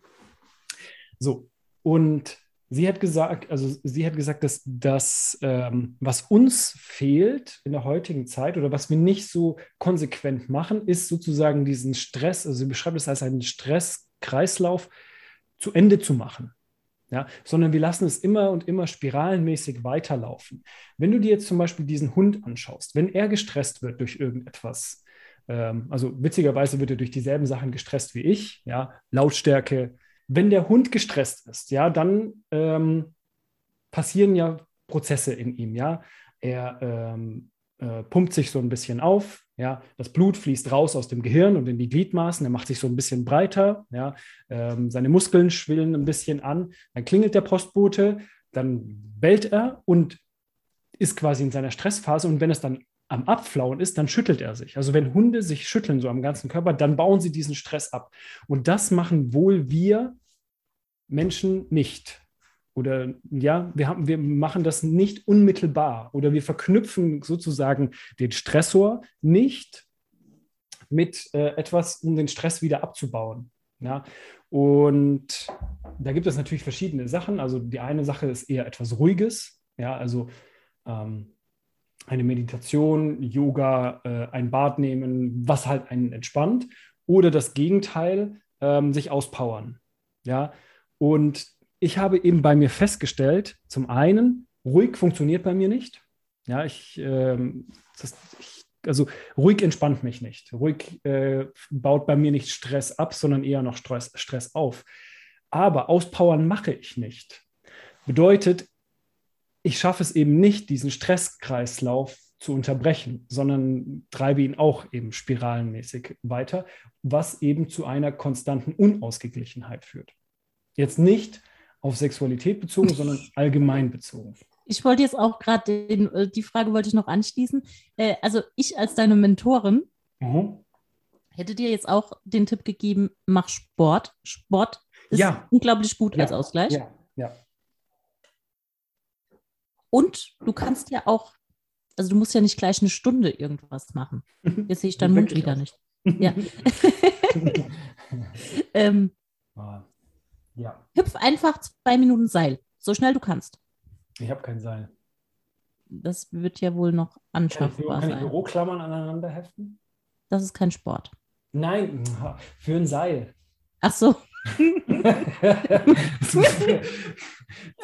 So. Und sie hat gesagt, also sie hat gesagt, dass das, ähm, was uns fehlt in der heutigen Zeit oder was wir nicht so konsequent machen, ist sozusagen diesen Stress, also sie beschreibt es als einen Stresskreislauf zu Ende zu machen ja, sondern wir lassen es immer und immer spiralenmäßig weiterlaufen. Wenn du dir jetzt zum Beispiel diesen Hund anschaust, wenn er gestresst wird durch irgendetwas, ähm, also witzigerweise wird er durch dieselben Sachen gestresst wie ich, ja, Lautstärke. Wenn der Hund gestresst ist, ja, dann ähm, passieren ja Prozesse in ihm, ja. Er ähm, äh, pumpt sich so ein bisschen auf, ja, das Blut fließt raus aus dem Gehirn und in die Gliedmaßen. Er macht sich so ein bisschen breiter. Ja, ähm, seine Muskeln schwillen ein bisschen an. Dann klingelt der Postbote, dann bellt er und ist quasi in seiner Stressphase. Und wenn es dann am Abflauen ist, dann schüttelt er sich. Also wenn Hunde sich schütteln so am ganzen Körper, dann bauen sie diesen Stress ab. Und das machen wohl wir Menschen nicht. Oder ja, wir, haben, wir machen das nicht unmittelbar oder wir verknüpfen sozusagen den Stressor nicht mit äh, etwas, um den Stress wieder abzubauen. Ja? Und da gibt es natürlich verschiedene Sachen. Also die eine Sache ist eher etwas Ruhiges, ja, also ähm, eine Meditation, Yoga, äh, ein Bad nehmen, was halt einen entspannt. Oder das Gegenteil, ähm, sich auspowern. Ja, und ich habe eben bei mir festgestellt, zum einen, ruhig funktioniert bei mir nicht. Ja, ich, ähm, das, ich also ruhig entspannt mich nicht. Ruhig äh, baut bei mir nicht Stress ab, sondern eher noch Stress, Stress auf. Aber auspowern mache ich nicht. Bedeutet, ich schaffe es eben nicht, diesen Stresskreislauf zu unterbrechen, sondern treibe ihn auch eben spiralenmäßig weiter, was eben zu einer konstanten Unausgeglichenheit führt. Jetzt nicht auf Sexualität bezogen, sondern allgemein bezogen. Ich wollte jetzt auch gerade äh, die Frage wollte ich noch anschließen. Äh, also ich als deine Mentorin mhm. hätte dir jetzt auch den Tipp gegeben, mach Sport. Sport ist ja. unglaublich gut ja. als Ausgleich. Ja. ja. Und du kannst ja auch, also du musst ja nicht gleich eine Stunde irgendwas machen. Jetzt sehe ich deinen Mund wieder aus. nicht. Ja. ähm. Ja. Hüpf einfach zwei Minuten Seil, so schnell du kannst. Ich habe kein Seil. Das wird ja wohl noch anschaffbar kann ich, kann ich Büroklammern aneinander heften? Das ist kein Sport. Nein, für ein Seil. Ach so.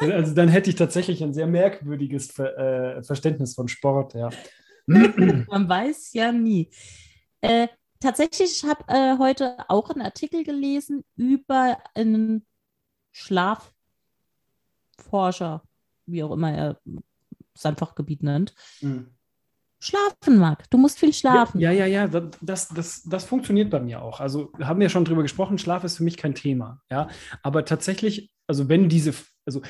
also dann hätte ich tatsächlich ein sehr merkwürdiges Ver äh, Verständnis von Sport, ja. Man weiß ja nie. Äh, tatsächlich, ich habe äh, heute auch einen Artikel gelesen über einen Schlafforscher, wie auch immer er sein Fachgebiet nennt, mhm. schlafen mag. Du musst viel schlafen. Ja, ja, ja, ja, das, das, das funktioniert bei mir auch. Also haben wir schon drüber gesprochen, Schlaf ist für mich kein Thema. Ja, aber tatsächlich, also wenn diese, also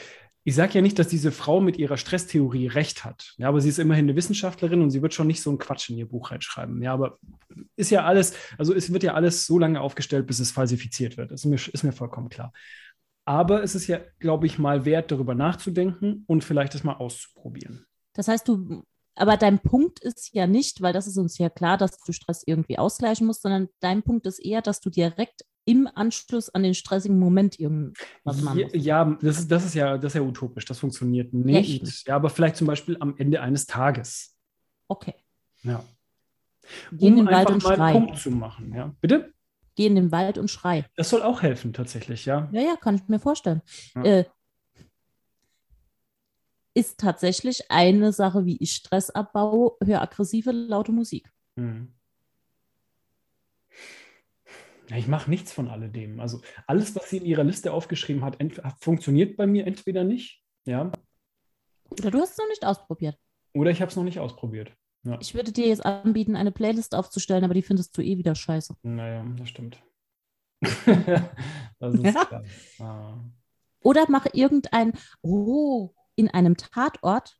ich sage ja nicht, dass diese Frau mit ihrer Stresstheorie recht hat. Ja, aber sie ist immerhin eine Wissenschaftlerin und sie wird schon nicht so einen Quatsch in ihr Buch reinschreiben. Ja, aber ist ja alles, also es wird ja alles so lange aufgestellt, bis es falsifiziert wird. Das ist mir, ist mir vollkommen klar. Aber es ist ja, glaube ich, mal wert, darüber nachzudenken und vielleicht das mal auszuprobieren. Das heißt, du, aber dein Punkt ist ja nicht, weil das ist uns ja klar, dass du Stress irgendwie ausgleichen musst, sondern dein Punkt ist eher, dass du direkt im Anschluss an den stressigen Moment irgendwas machen musst. Ja, ja das, ist, das, ist ja, das ist ja utopisch, das funktioniert nicht. Ja, aber vielleicht zum Beispiel am Ende eines Tages. Okay. Ja. Geh in um einfach mal schrei. Punkt zu machen. Ja. Bitte? Geh in den Wald und schrei. Das soll auch helfen, tatsächlich, ja. Ja, ja, kann ich mir vorstellen. Ja. Äh, ist tatsächlich eine Sache, wie ich Stress abbaue, höre aggressive, laute Musik. Mhm. Ja, ich mache nichts von alledem. Also alles, was sie in ihrer Liste aufgeschrieben hat, funktioniert bei mir entweder nicht, ja, Oder du hast es noch nicht ausprobiert. oder ich habe es noch nicht ausprobiert. Ich würde dir jetzt anbieten, eine Playlist aufzustellen, aber die findest du eh wieder scheiße. Naja, das stimmt. das ist Ja. Ah. Oder mach irgendein, oh, in einem Tatort,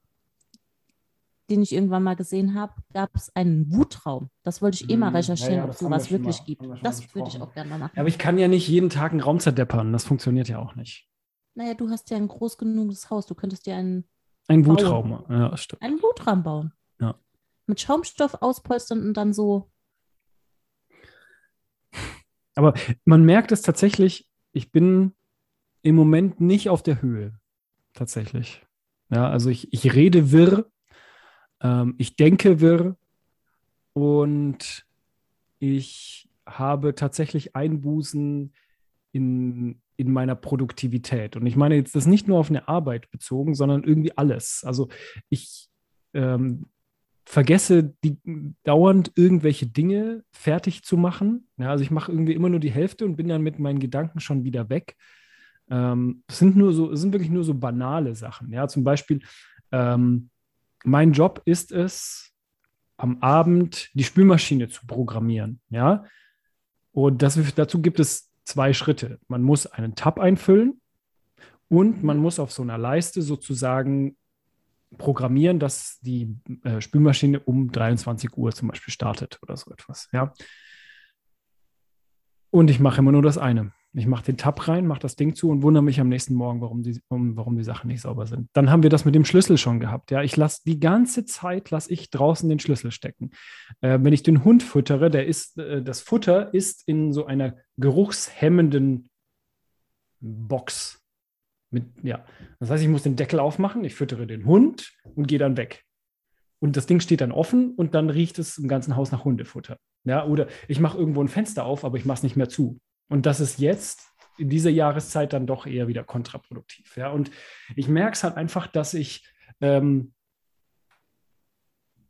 den ich irgendwann mal gesehen habe, gab es einen Wutraum. Das wollte ich eh mal Hm, recherchieren, ja, ja, ob es wir sowas schon wirklich mal- gibt. wir Das würde ich auch gerne mal machen. Ja, aber ich kann ja nicht jeden Tag einen Raum zerdeppern. Das funktioniert ja auch nicht. naja, du hast ja ein groß genuges Haus. Du könntest dir einen, Ein. Wutraum. Ja, stimmt. einen Wutraum bauen. Ja. Mit Schaumstoff auspolstern und dann so. Aber man merkt es tatsächlich, ich bin im Moment nicht auf der Höhe. Tatsächlich. Ja, also ich, ich rede wirr, ähm, ich denke wirr und ich habe tatsächlich Einbußen in, in meiner Produktivität. Und ich meine jetzt das nicht nur auf eine Arbeit bezogen, sondern irgendwie alles. Also ich ähm, vergesse die, dauernd irgendwelche Dinge fertig zu machen. Ja, also ich mache irgendwie immer nur die Hälfte und bin dann mit meinen Gedanken schon wieder weg. Ähm, es sind nur so, es sind wirklich nur so banale Sachen. Ja, zum Beispiel, ähm, mein Job ist es, am Abend die Spülmaschine zu programmieren. Ja, und das, dazu gibt es zwei Schritte. Man muss einen Tab einfüllen und man muss auf so einer Leiste sozusagen programmieren, dass die äh, Spülmaschine um 23 Uhr zum Beispiel startet oder so etwas. Ja. Und ich mache immer nur das eine. Ich mache den Tab rein, mache das Ding zu und wundere mich am nächsten Morgen, warum die, um, warum die Sachen nicht sauber sind. Dann haben wir das mit dem Schlüssel schon gehabt. Ja, ich lasse die ganze Zeit lasse ich draußen den Schlüssel stecken. Äh, wenn ich den Hund füttere, der ist, äh, das Futter ist in so einer geruchshemmenden Box. Mit, ja. Das heißt, ich muss den Deckel aufmachen, ich füttere den Hund und gehe dann weg. Und das Ding steht dann offen und dann riecht es im ganzen Haus nach Hundefutter. Ja, oder ich mache irgendwo ein Fenster auf, aber ich mache es nicht mehr zu. Und das ist jetzt in dieser Jahreszeit dann doch eher wieder kontraproduktiv. Ja, und ich merke es halt einfach, dass ich ähm,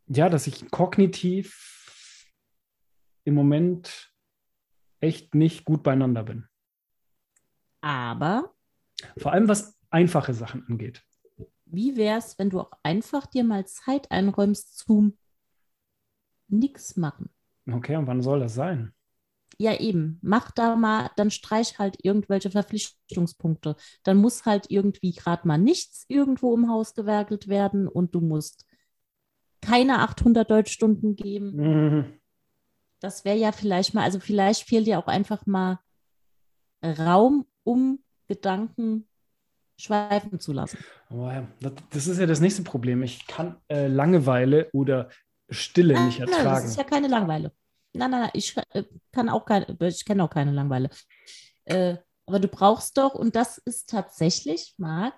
ja, dass ich kognitiv im Moment echt nicht gut beieinander bin. Aber Vor allem was einfache Sachen angeht. wie wäre es, wenn du auch einfach dir mal Zeit einräumst zum Nix machen? Okay, und wann soll das sein? Ja, eben. Mach da mal, dann streich halt irgendwelche Verpflichtungspunkte. Dann muss halt irgendwie gerade mal nichts irgendwo im Haus gewerkelt werden und du musst keine 800 Deutschstunden geben. Mhm. Das wäre ja vielleicht mal, also vielleicht fehlt dir auch einfach mal Raum, um Gedanken schweifen zu lassen. Aber ja, das, ist ja das nächste Problem. Ich kann äh, Langeweile oder Stille nicht Nein, nein, ertragen. das ist ja keine Langeweile. Nein, nein, nein, ich äh, kann auch keine, ich kenne auch keine Langeweile. Äh, aber du brauchst doch, und das ist tatsächlich, Marc,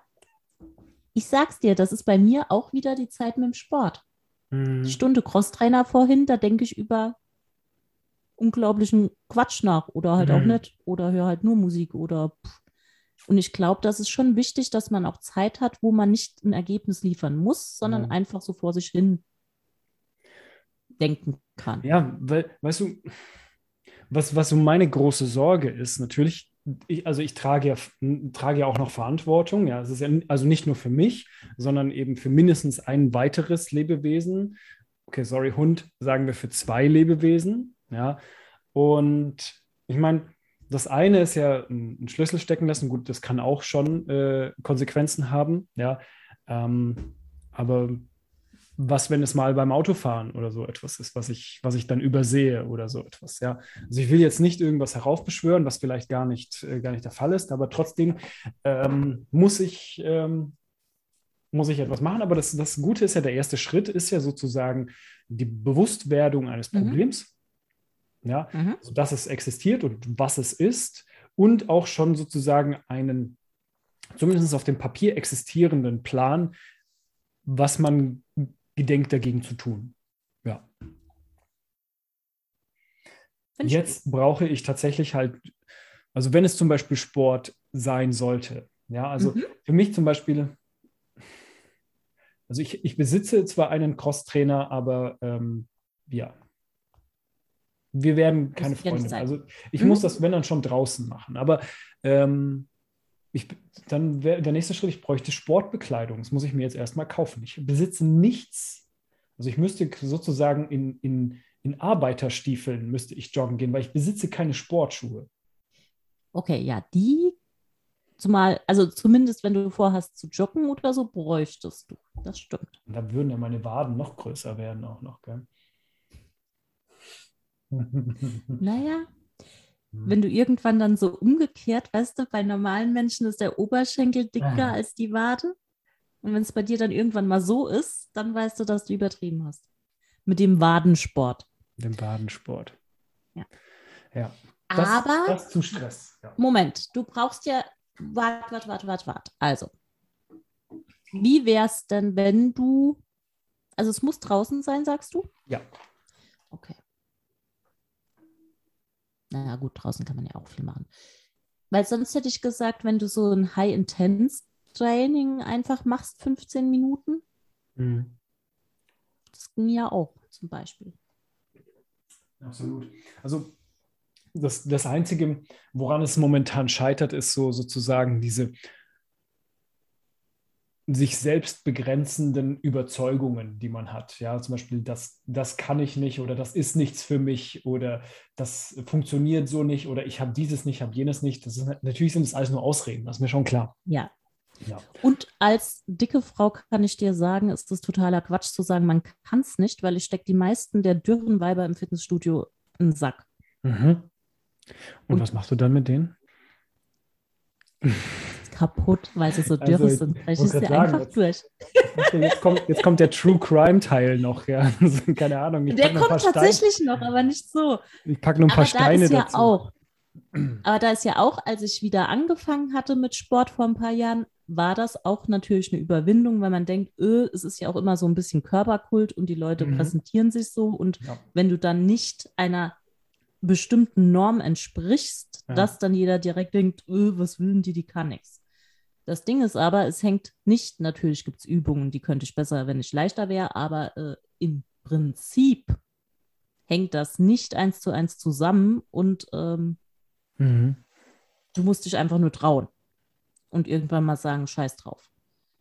ich sag's dir, das ist bei mir auch wieder die Zeit mit dem Sport. Mhm. Die Stunde Crosstrainer vorhin, da denke ich über unglaublichen Quatsch nach oder halt auch Mhm. nicht oder höre halt nur Musik oder pff. Und ich glaube, das ist schon wichtig, dass man auch Zeit hat, wo man nicht ein Ergebnis liefern muss, sondern Ja. einfach so vor sich hin denken kann. Ja, weil, weißt du, was, was so meine große Sorge ist, natürlich, ich, also ich trage ja, trage ja auch noch Verantwortung, ja, es ist ja also nicht nur für mich, sondern eben für mindestens ein weiteres Lebewesen. Okay, sorry, Hund, sagen wir für zwei Lebewesen, ja. Und ich meine, das eine ist ja ein ein Schlüssel stecken lassen, gut, das kann auch schon äh, Konsequenzen haben, ja. Ähm, aber was, wenn es mal beim Autofahren oder so etwas ist, was ich, was ich dann übersehe oder so etwas, ja. Also ich will jetzt nicht irgendwas heraufbeschwören, was vielleicht gar nicht, äh, gar nicht der Fall ist, aber trotzdem ähm, muss ich, ähm, muss ich etwas machen. Aber das, das Gute ist ja, der erste Schritt ist ja sozusagen die Bewusstwerdung eines Mhm. Ja, Mhm. also dass es existiert und was es ist und auch schon sozusagen einen, zumindest auf dem Papier existierenden Plan, was man gedenkt dagegen zu tun. Ja. Jetzt brauche ich tatsächlich halt, also wenn es zum Beispiel Sport sein sollte, ja, also Mhm. für mich zum Beispiel, also ich, ich besitze zwar einen Crosstrainer, aber ähm, ja, wir werden keine Freunde. sein. Also ich Mhm. muss das, wenn dann schon draußen machen. Aber ähm, ich, dann wäre der nächste Schritt, ich bräuchte Sportbekleidung. Das muss ich mir jetzt erstmal kaufen. Ich besitze nichts. Also ich müsste sozusagen in, in, in Arbeiterstiefeln müsste ich joggen gehen, weil ich besitze keine Sportschuhe. Okay, ja, die zumal, also zumindest wenn du vorhast zu joggen oder so, bräuchtest du. Das stimmt. Und dann würden ja meine Waden noch größer werden auch noch, gell? Naja, wenn du irgendwann dann so umgekehrt, weißt du, bei normalen Menschen ist der Oberschenkel dicker Ah. als die Wade. Und wenn es bei dir dann irgendwann mal so ist, dann weißt du, dass du übertrieben hast. Mit dem Wadensport. Den Badensport. Ja. Ja. Das, Aber, das zu Stress. Ja. Moment, du brauchst ja, warte, warte, warte, warte, warte. Also, wie wär's denn, wenn du, also es muss draußen sein, sagst du? ja. Okay. Naja, gut, draußen kann man ja auch viel machen. Weil sonst hätte ich gesagt, wenn du so ein High-Intense-Training einfach machst, 15 Minuten, Mhm. das ging ja auch zum Beispiel. Absolut. Also das, das Einzige, woran es momentan scheitert, ist so sozusagen diese sich selbst begrenzenden Überzeugungen, die man hat. Ja, zum Beispiel, das, das kann ich nicht oder das ist nichts für mich oder das funktioniert so nicht oder ich habe dieses nicht, habe jenes nicht. Das ist, natürlich sind das alles nur Ausreden, das ist mir schon klar. Ja. Ja. Und als dicke Frau kann ich dir sagen, ist das totaler Quatsch zu sagen, man kann es nicht, weil ich stecke die meisten der dürren Weiber im Fitnessstudio in den Sack. Mhm. Und, Und- was machst du dann mit denen? Kaputt, weil sie so Also, dürre ich sind. Vielleicht ist sagen, einfach jetzt- durch. Jetzt kommt, jetzt kommt der True Crime Teil noch, ja. Also, Keine Ahnung. Der kommt paar Steine- tatsächlich noch, aber nicht so. Ich packe nur ein paar Aber da Steine ist ja dazu. auch, aber da ist ja auch, als ich wieder angefangen hatte mit Sport vor ein paar Jahren, war das auch natürlich eine Überwindung, weil man denkt, öh, es ist ja auch immer so ein bisschen Körperkult und die Leute Mhm. präsentieren sich so und Ja. wenn du dann nicht einer bestimmten Norm entsprichst, Ja. dass dann jeder direkt denkt, öh, was will denn die, die kann nichts. Das Ding ist aber, es hängt nicht, natürlich gibt es Übungen, die könnte ich besser, wenn ich leichter wäre, aber äh, im Prinzip hängt das nicht eins zu eins zusammen und ähm, Mhm. du musst dich einfach nur trauen und irgendwann mal sagen, scheiß drauf.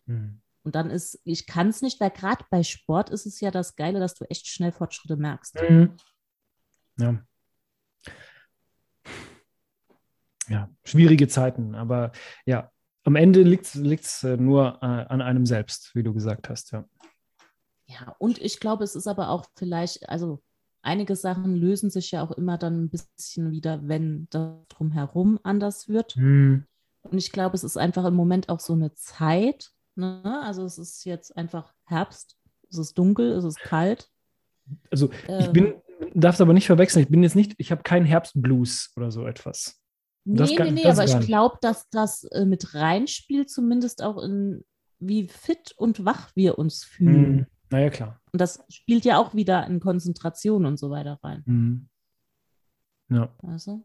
Mhm. Und dann ist, ich kann es nicht, weil gerade bei Sport ist es ja das Geile, dass du echt schnell Fortschritte merkst. Mhm. Ja. Ja, schwierige Zeiten, aber ja, am Ende liegt es nur äh, an einem selbst, wie du gesagt hast, ja. Ja, und ich glaube, es ist aber auch vielleicht, also einige Sachen lösen sich ja auch immer dann ein bisschen wieder, wenn das drumherum anders wird. Mhm. Und ich glaube, es ist einfach im Moment auch so eine Zeit. Ne? Also es ist jetzt einfach Herbst, es ist dunkel, es ist kalt. Also ich Ähm, bin, darf es aber nicht verwechseln, ich bin jetzt nicht, ich habe keinen Herbstblues oder so etwas. Nee, kann- nee, nee, aber ich glaube, dass das äh, mit reinspielt, zumindest auch in wie fit und wach wir uns fühlen. Mhm. Naja, klar. Und das spielt ja auch wieder in Konzentration und so weiter rein. Mhm. Ja, Also,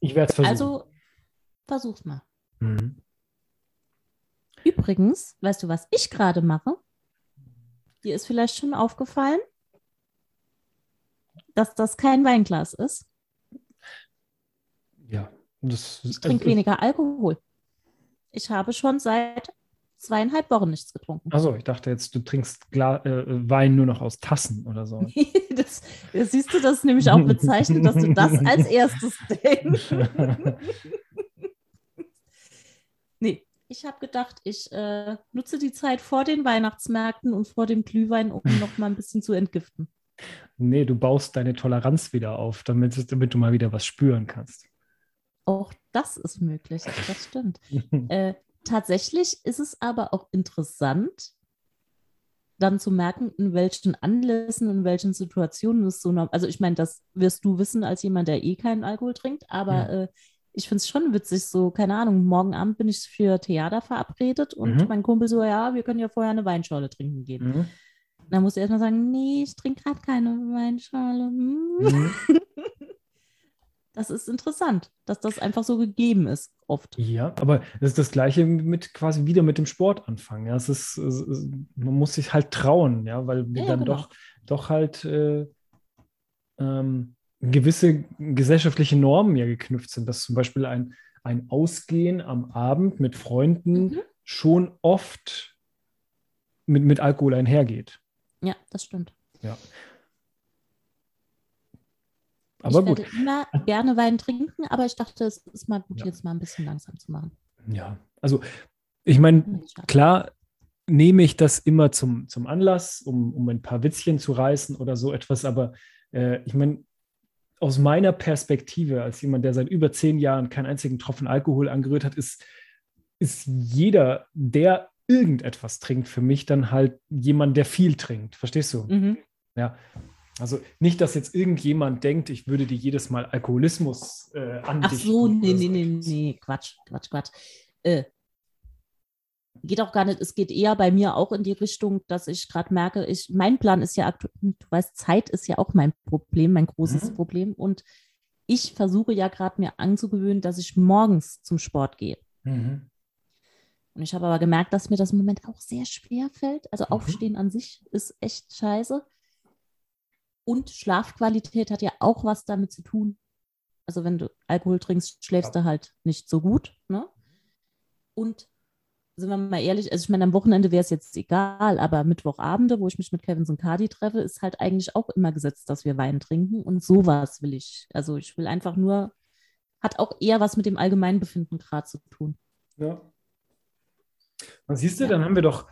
ich werde es versuchen. also versuch's mal. mhm. Übrigens, weißt du, was ich gerade mache? Dir ist vielleicht schon aufgefallen, dass das kein Weinglas ist. Ja, das Ich trinke weniger Alkohol. Ich habe schon seit zweieinhalb Wochen nichts getrunken. Achso, ich dachte jetzt, du trinkst Gla äh, Wein nur noch aus Tassen oder so. das, das siehst du, das ist nämlich auch bezeichnet, dass du das als erstes denkst. nee, ich habe gedacht, ich äh, nutze die Zeit vor den Weihnachtsmärkten und vor dem Glühwein, um noch mal ein bisschen zu entgiften. nee, du baust deine Toleranz wieder auf, damit, damit du mal wieder was spüren kannst. Auch das ist möglich, das stimmt. Äh, tatsächlich ist es aber auch interessant, dann zu merken, in welchen Anlässen, in welchen Situationen es so normal Also ich meine, das wirst du wissen als jemand, der eh keinen Alkohol trinkt, aber Ja. äh, ich finde es schon witzig, so, keine Ahnung, morgen Abend bin ich für Theater verabredet und Mhm. mein Kumpel so, ja, wir können ja vorher eine Weinschorle trinken gehen. Mhm. Da musst du erstmal sagen, nee, ich trinke gerade keine Weinschale. Hm. Mhm. Das ist interessant, dass das einfach so gegeben ist, oft. Ja, aber das ist das Gleiche mit quasi wieder mit dem Sport anfangen. Ja, es ist, es ist man muss sich halt trauen, ja, weil wir ja, dann genau. doch, doch halt äh, ähm, gewisse gesellschaftliche Normen ja geknüpft sind, dass zum Beispiel ein, ein Ausgehen am Abend mit Freunden Mhm. schon oft mit, mit Alkohol einhergeht. Ja, das stimmt. Ja. Aber ich gut, werde immer gerne Wein trinken, aber ich dachte, es ist mal gut, Ja. jetzt mal ein bisschen langsam zu machen. ja. Also ich meine. Klar nehme ich das immer zum, zum Anlass, um, um ein paar Witzchen zu reißen oder so etwas, aber äh, ich meine, aus meiner Perspektive, als jemand, der seit über zehn Jahren keinen einzigen Tropfen Alkohol angerührt hat, ist, ist jeder, der irgendetwas trinkt, für mich dann halt jemand, der viel trinkt. Verstehst du? Mhm. Ja. Also nicht, dass jetzt irgendjemand denkt, ich würde dir jedes Mal Alkoholismus äh, Ach andichten. so, nee, nee, nee, nee, Quatsch, Quatsch, Quatsch. Äh, geht auch gar nicht, es geht eher bei mir auch in die Richtung, dass ich gerade merke, ich, mein Plan ist ja aktuell, du weißt, Zeit ist ja auch mein Problem, mein großes Mhm. Problem. Und ich versuche ja gerade mir anzugewöhnen, dass ich morgens zum Sport gehe. Mhm. Und ich habe aber gemerkt, dass mir das im Moment auch sehr schwer fällt. Also Mhm. Aufstehen an sich ist echt scheiße. Und Schlafqualität hat ja auch was damit zu tun. Also wenn du Alkohol trinkst, schläfst Ja. du halt nicht so gut. Ne? Und sind wir mal ehrlich, also ich meine, am Wochenende wäre es jetzt egal, aber Mittwochabende, wo ich mich mit Kevin Cardi treffe, ist halt eigentlich auch immer gesetzt, dass wir Wein trinken. Und sowas will ich. Also ich will einfach nur, hat auch eher was mit dem Allgemeinbefinden gerade zu tun. Ja. Und siehst du, Ja. dann haben wir doch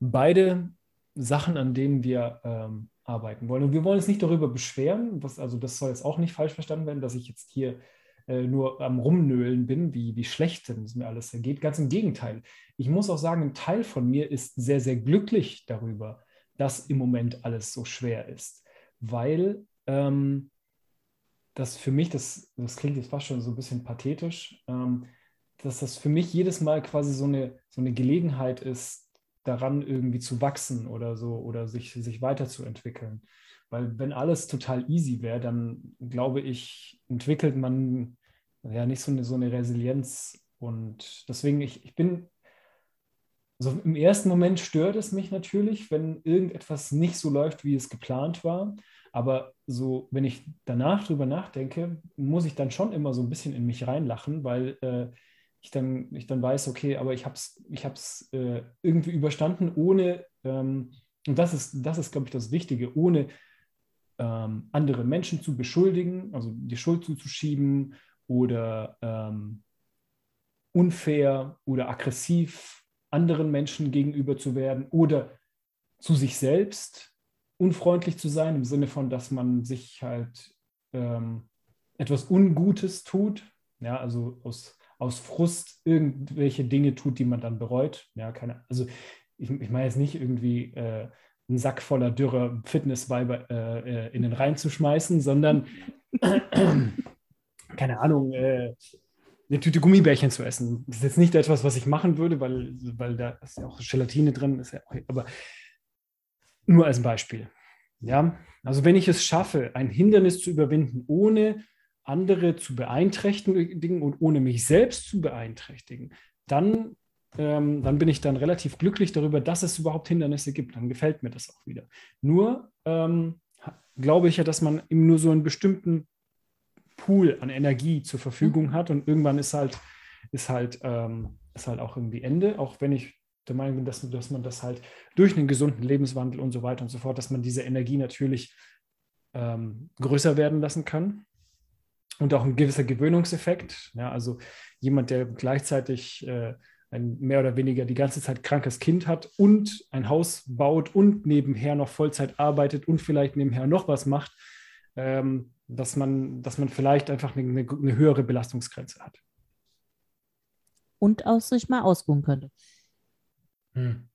beide Sachen, an denen wir ähm, arbeiten wollen. Und wir wollen uns nicht darüber beschweren, was, also das soll jetzt auch nicht falsch verstanden werden, dass ich jetzt hier äh, nur am Rumnölen bin, wie, wie schlecht es mir alles ergeht. Ganz im Gegenteil. Ich muss auch sagen, ein Teil von mir ist sehr, sehr glücklich darüber, dass im Moment alles so schwer ist, weil ähm, das für mich, das, das klingt jetzt fast schon so ein bisschen pathetisch, ähm, dass das für mich jedes Mal quasi so eine, so eine Gelegenheit ist, daran irgendwie zu wachsen oder so oder sich, sich weiterzuentwickeln. Weil wenn alles total easy wäre, dann glaube ich, entwickelt man ja nicht so eine, so eine Resilienz. Und deswegen, ich, ich bin, also im ersten Moment stört es mich natürlich, wenn irgendetwas nicht so läuft, wie es geplant war. Aber so, wenn ich danach drüber nachdenke, muss ich dann schon immer so ein bisschen in mich reinlachen, weil äh, ich, dann, ich dann weiß, okay, aber ich habe es ich äh, irgendwie überstanden, ohne, ähm, und das ist, das ist, glaube ich, das Wichtige, ohne ähm, andere Menschen zu beschuldigen, also die Schuld zuzuschieben oder ähm, unfair oder aggressiv anderen Menschen gegenüber zu werden oder zu sich selbst unfreundlich zu sein, im Sinne von, dass man sich halt ähm, etwas Ungutes tut, ja, also aus, aus Frust irgendwelche Dinge tut, die man dann bereut. Ja, keine, also ich, ich meine jetzt nicht irgendwie äh, einen Sack voller dürrer Fitnessweiber äh, äh, in den Rhein zu schmeißen, sondern keine Ahnung, äh, eine Tüte Gummibärchen zu essen. Das ist jetzt nicht etwas, was ich machen würde, weil, weil da ist ja auch Gelatine drin, ist ja auch, aber nur als Beispiel. Ja, also wenn ich es schaffe, ein Hindernis zu überwinden, ohne andere zu beeinträchtigen und ohne mich selbst zu beeinträchtigen, dann, ähm, dann bin ich dann relativ glücklich darüber, dass es überhaupt Hindernisse gibt. Dann gefällt mir das auch wieder. Nur ähm, glaube ich ja, dass man eben nur so einen bestimmten Pool an Energie zur Verfügung hat und irgendwann ist halt, ist halt, ähm, ist halt auch irgendwie Ende, auch wenn ich der Meinung bin, dass, dass man das halt durch einen gesunden Lebenswandel und so weiter und so fort, dass man diese Energie natürlich ähm, größer werden lassen kann. Und auch ein gewisser Gewöhnungseffekt. Ja, also jemand, der gleichzeitig äh, ein mehr oder weniger die ganze Zeit krankes Kind hat und ein Haus baut und nebenher noch Vollzeit arbeitet und vielleicht nebenher noch was macht, ähm, dass, man, dass man vielleicht einfach eine, eine höhere Belastungsgrenze hat. Und aus sich mal ausruhen könnte. Hm.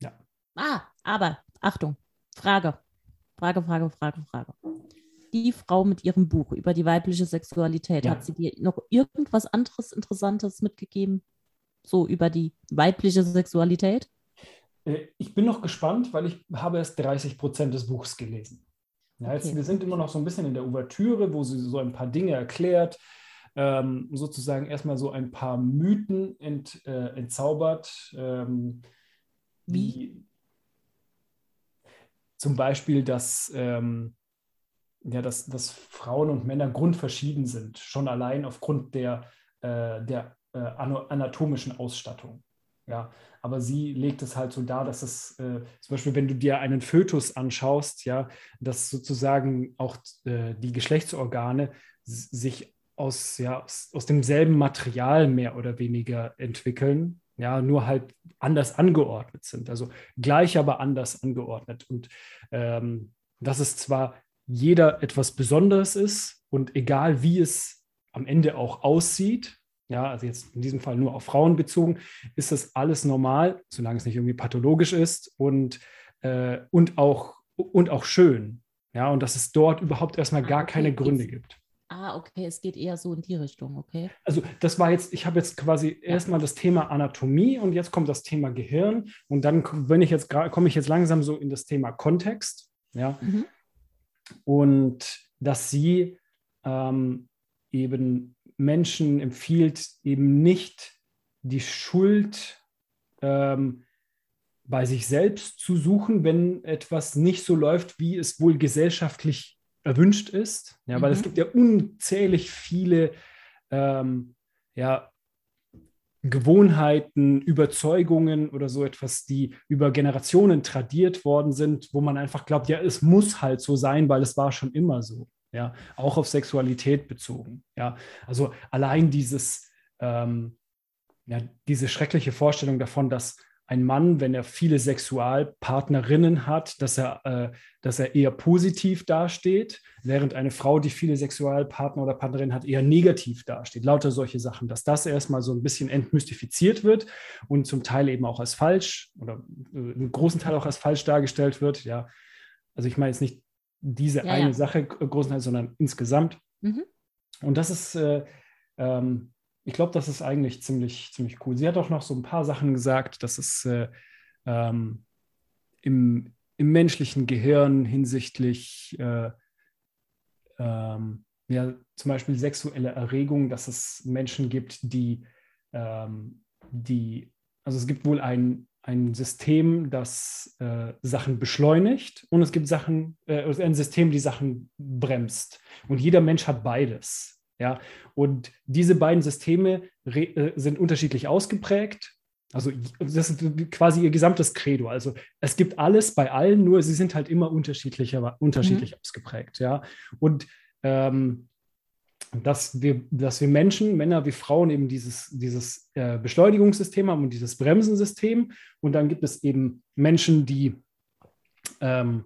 Ja. Ah, aber Achtung, Frage. Frage, Frage, Frage, Frage. Die Frau mit ihrem Buch über die weibliche Sexualität, Ja. hat sie dir noch irgendwas anderes Interessantes mitgegeben? So über die weibliche Sexualität? äh, ich bin noch gespannt, weil ich habe erst 30 Prozent des Buchs gelesen. Ja, jetzt, okay. Wir sind immer noch so ein bisschen in der Ouvertüre, wo sie so ein paar Dinge erklärt, ähm, sozusagen erstmal so ein paar Mythen ent, äh, entzaubert. Ähm, Wie? Zum Beispiel, dass, ähm, ja, dass, dass Frauen und Männer grundverschieden sind, schon allein aufgrund der, äh, der äh, anatomischen Ausstattung. Ja, aber sie legt es halt so dar, dass es äh, zum Beispiel, wenn du dir einen Fötus anschaust, ja, dass sozusagen auch äh, die Geschlechtsorgane sich aus, ja, aus, aus, demselben Material mehr oder weniger entwickeln, ja, nur halt anders angeordnet sind. Also gleich, aber anders angeordnet. Und ähm, dass es zwar jeder etwas Besonderes ist und egal wie es am Ende auch aussieht, ja, also jetzt in diesem Fall nur auf Frauen bezogen, ist das alles normal, solange es nicht irgendwie pathologisch ist und, äh, und, auch, und auch schön. Ja, und dass es dort überhaupt erstmal ah, gar okay. keine Gründe gibt. Ah, okay, es geht eher so in die Richtung, okay. Also das war jetzt, ich habe jetzt quasi ja. erstmal das Thema Anatomie und jetzt kommt das Thema Gehirn und dann, wenn ich jetzt komme ich jetzt langsam so in das Thema Kontext, ja. Mhm. Und dass sie ähm, eben Menschen empfiehlt, eben nicht die Schuld ähm, bei sich selbst zu suchen, wenn etwas nicht so läuft, wie es wohl gesellschaftlich erwünscht ist. Ja, weil mhm. es gibt ja unzählig viele ähm, ja, Gewohnheiten, Überzeugungen oder so etwas, die über Generationen tradiert worden sind, wo man einfach glaubt, ja, es muss halt so sein, weil es war schon immer so ja, auch auf Sexualität bezogen. Ja, also allein dieses, ähm, ja, diese schreckliche Vorstellung davon, dass ein Mann, wenn er viele Sexualpartnerinnen hat, dass er, äh, dass er eher positiv dasteht, während eine Frau, die viele Sexualpartner oder Partnerinnen hat, eher negativ dasteht. Lauter solche Sachen, dass das erstmal so ein bisschen entmystifiziert wird und zum Teil eben auch als falsch oder äh, im großen Teil auch als falsch dargestellt wird. Ja, also ich meine jetzt nicht diese ja, eine ja. Sache großenteils, sondern insgesamt. Mhm. Und das ist, äh, ähm, ich glaube, das ist eigentlich ziemlich, ziemlich cool. Sie hat auch noch so ein paar Sachen gesagt, dass es äh, ähm, im, im menschlichen Gehirn hinsichtlich äh, ähm, ja, zum Beispiel sexuelle Erregung, dass es Menschen gibt, die, ähm, die also es gibt wohl ein, ein System, das äh, Sachen beschleunigt und es gibt Sachen, äh, ein System, die Sachen bremst. Und jeder Mensch hat beides. Ja? Und diese beiden Systeme äh, sind unterschiedlich ausgeprägt. Also das ist quasi ihr gesamtes Credo. Also es gibt alles bei allen, nur sie sind halt immer unterschiedlicher, unterschiedlich mhm. ausgeprägt. Ja? Und ähm, dass wir, dass wir Menschen, Männer wie Frauen, eben dieses, dieses äh, Beschleunigungssystem haben und dieses Bremsensystem. Und dann gibt es eben Menschen, die ähm,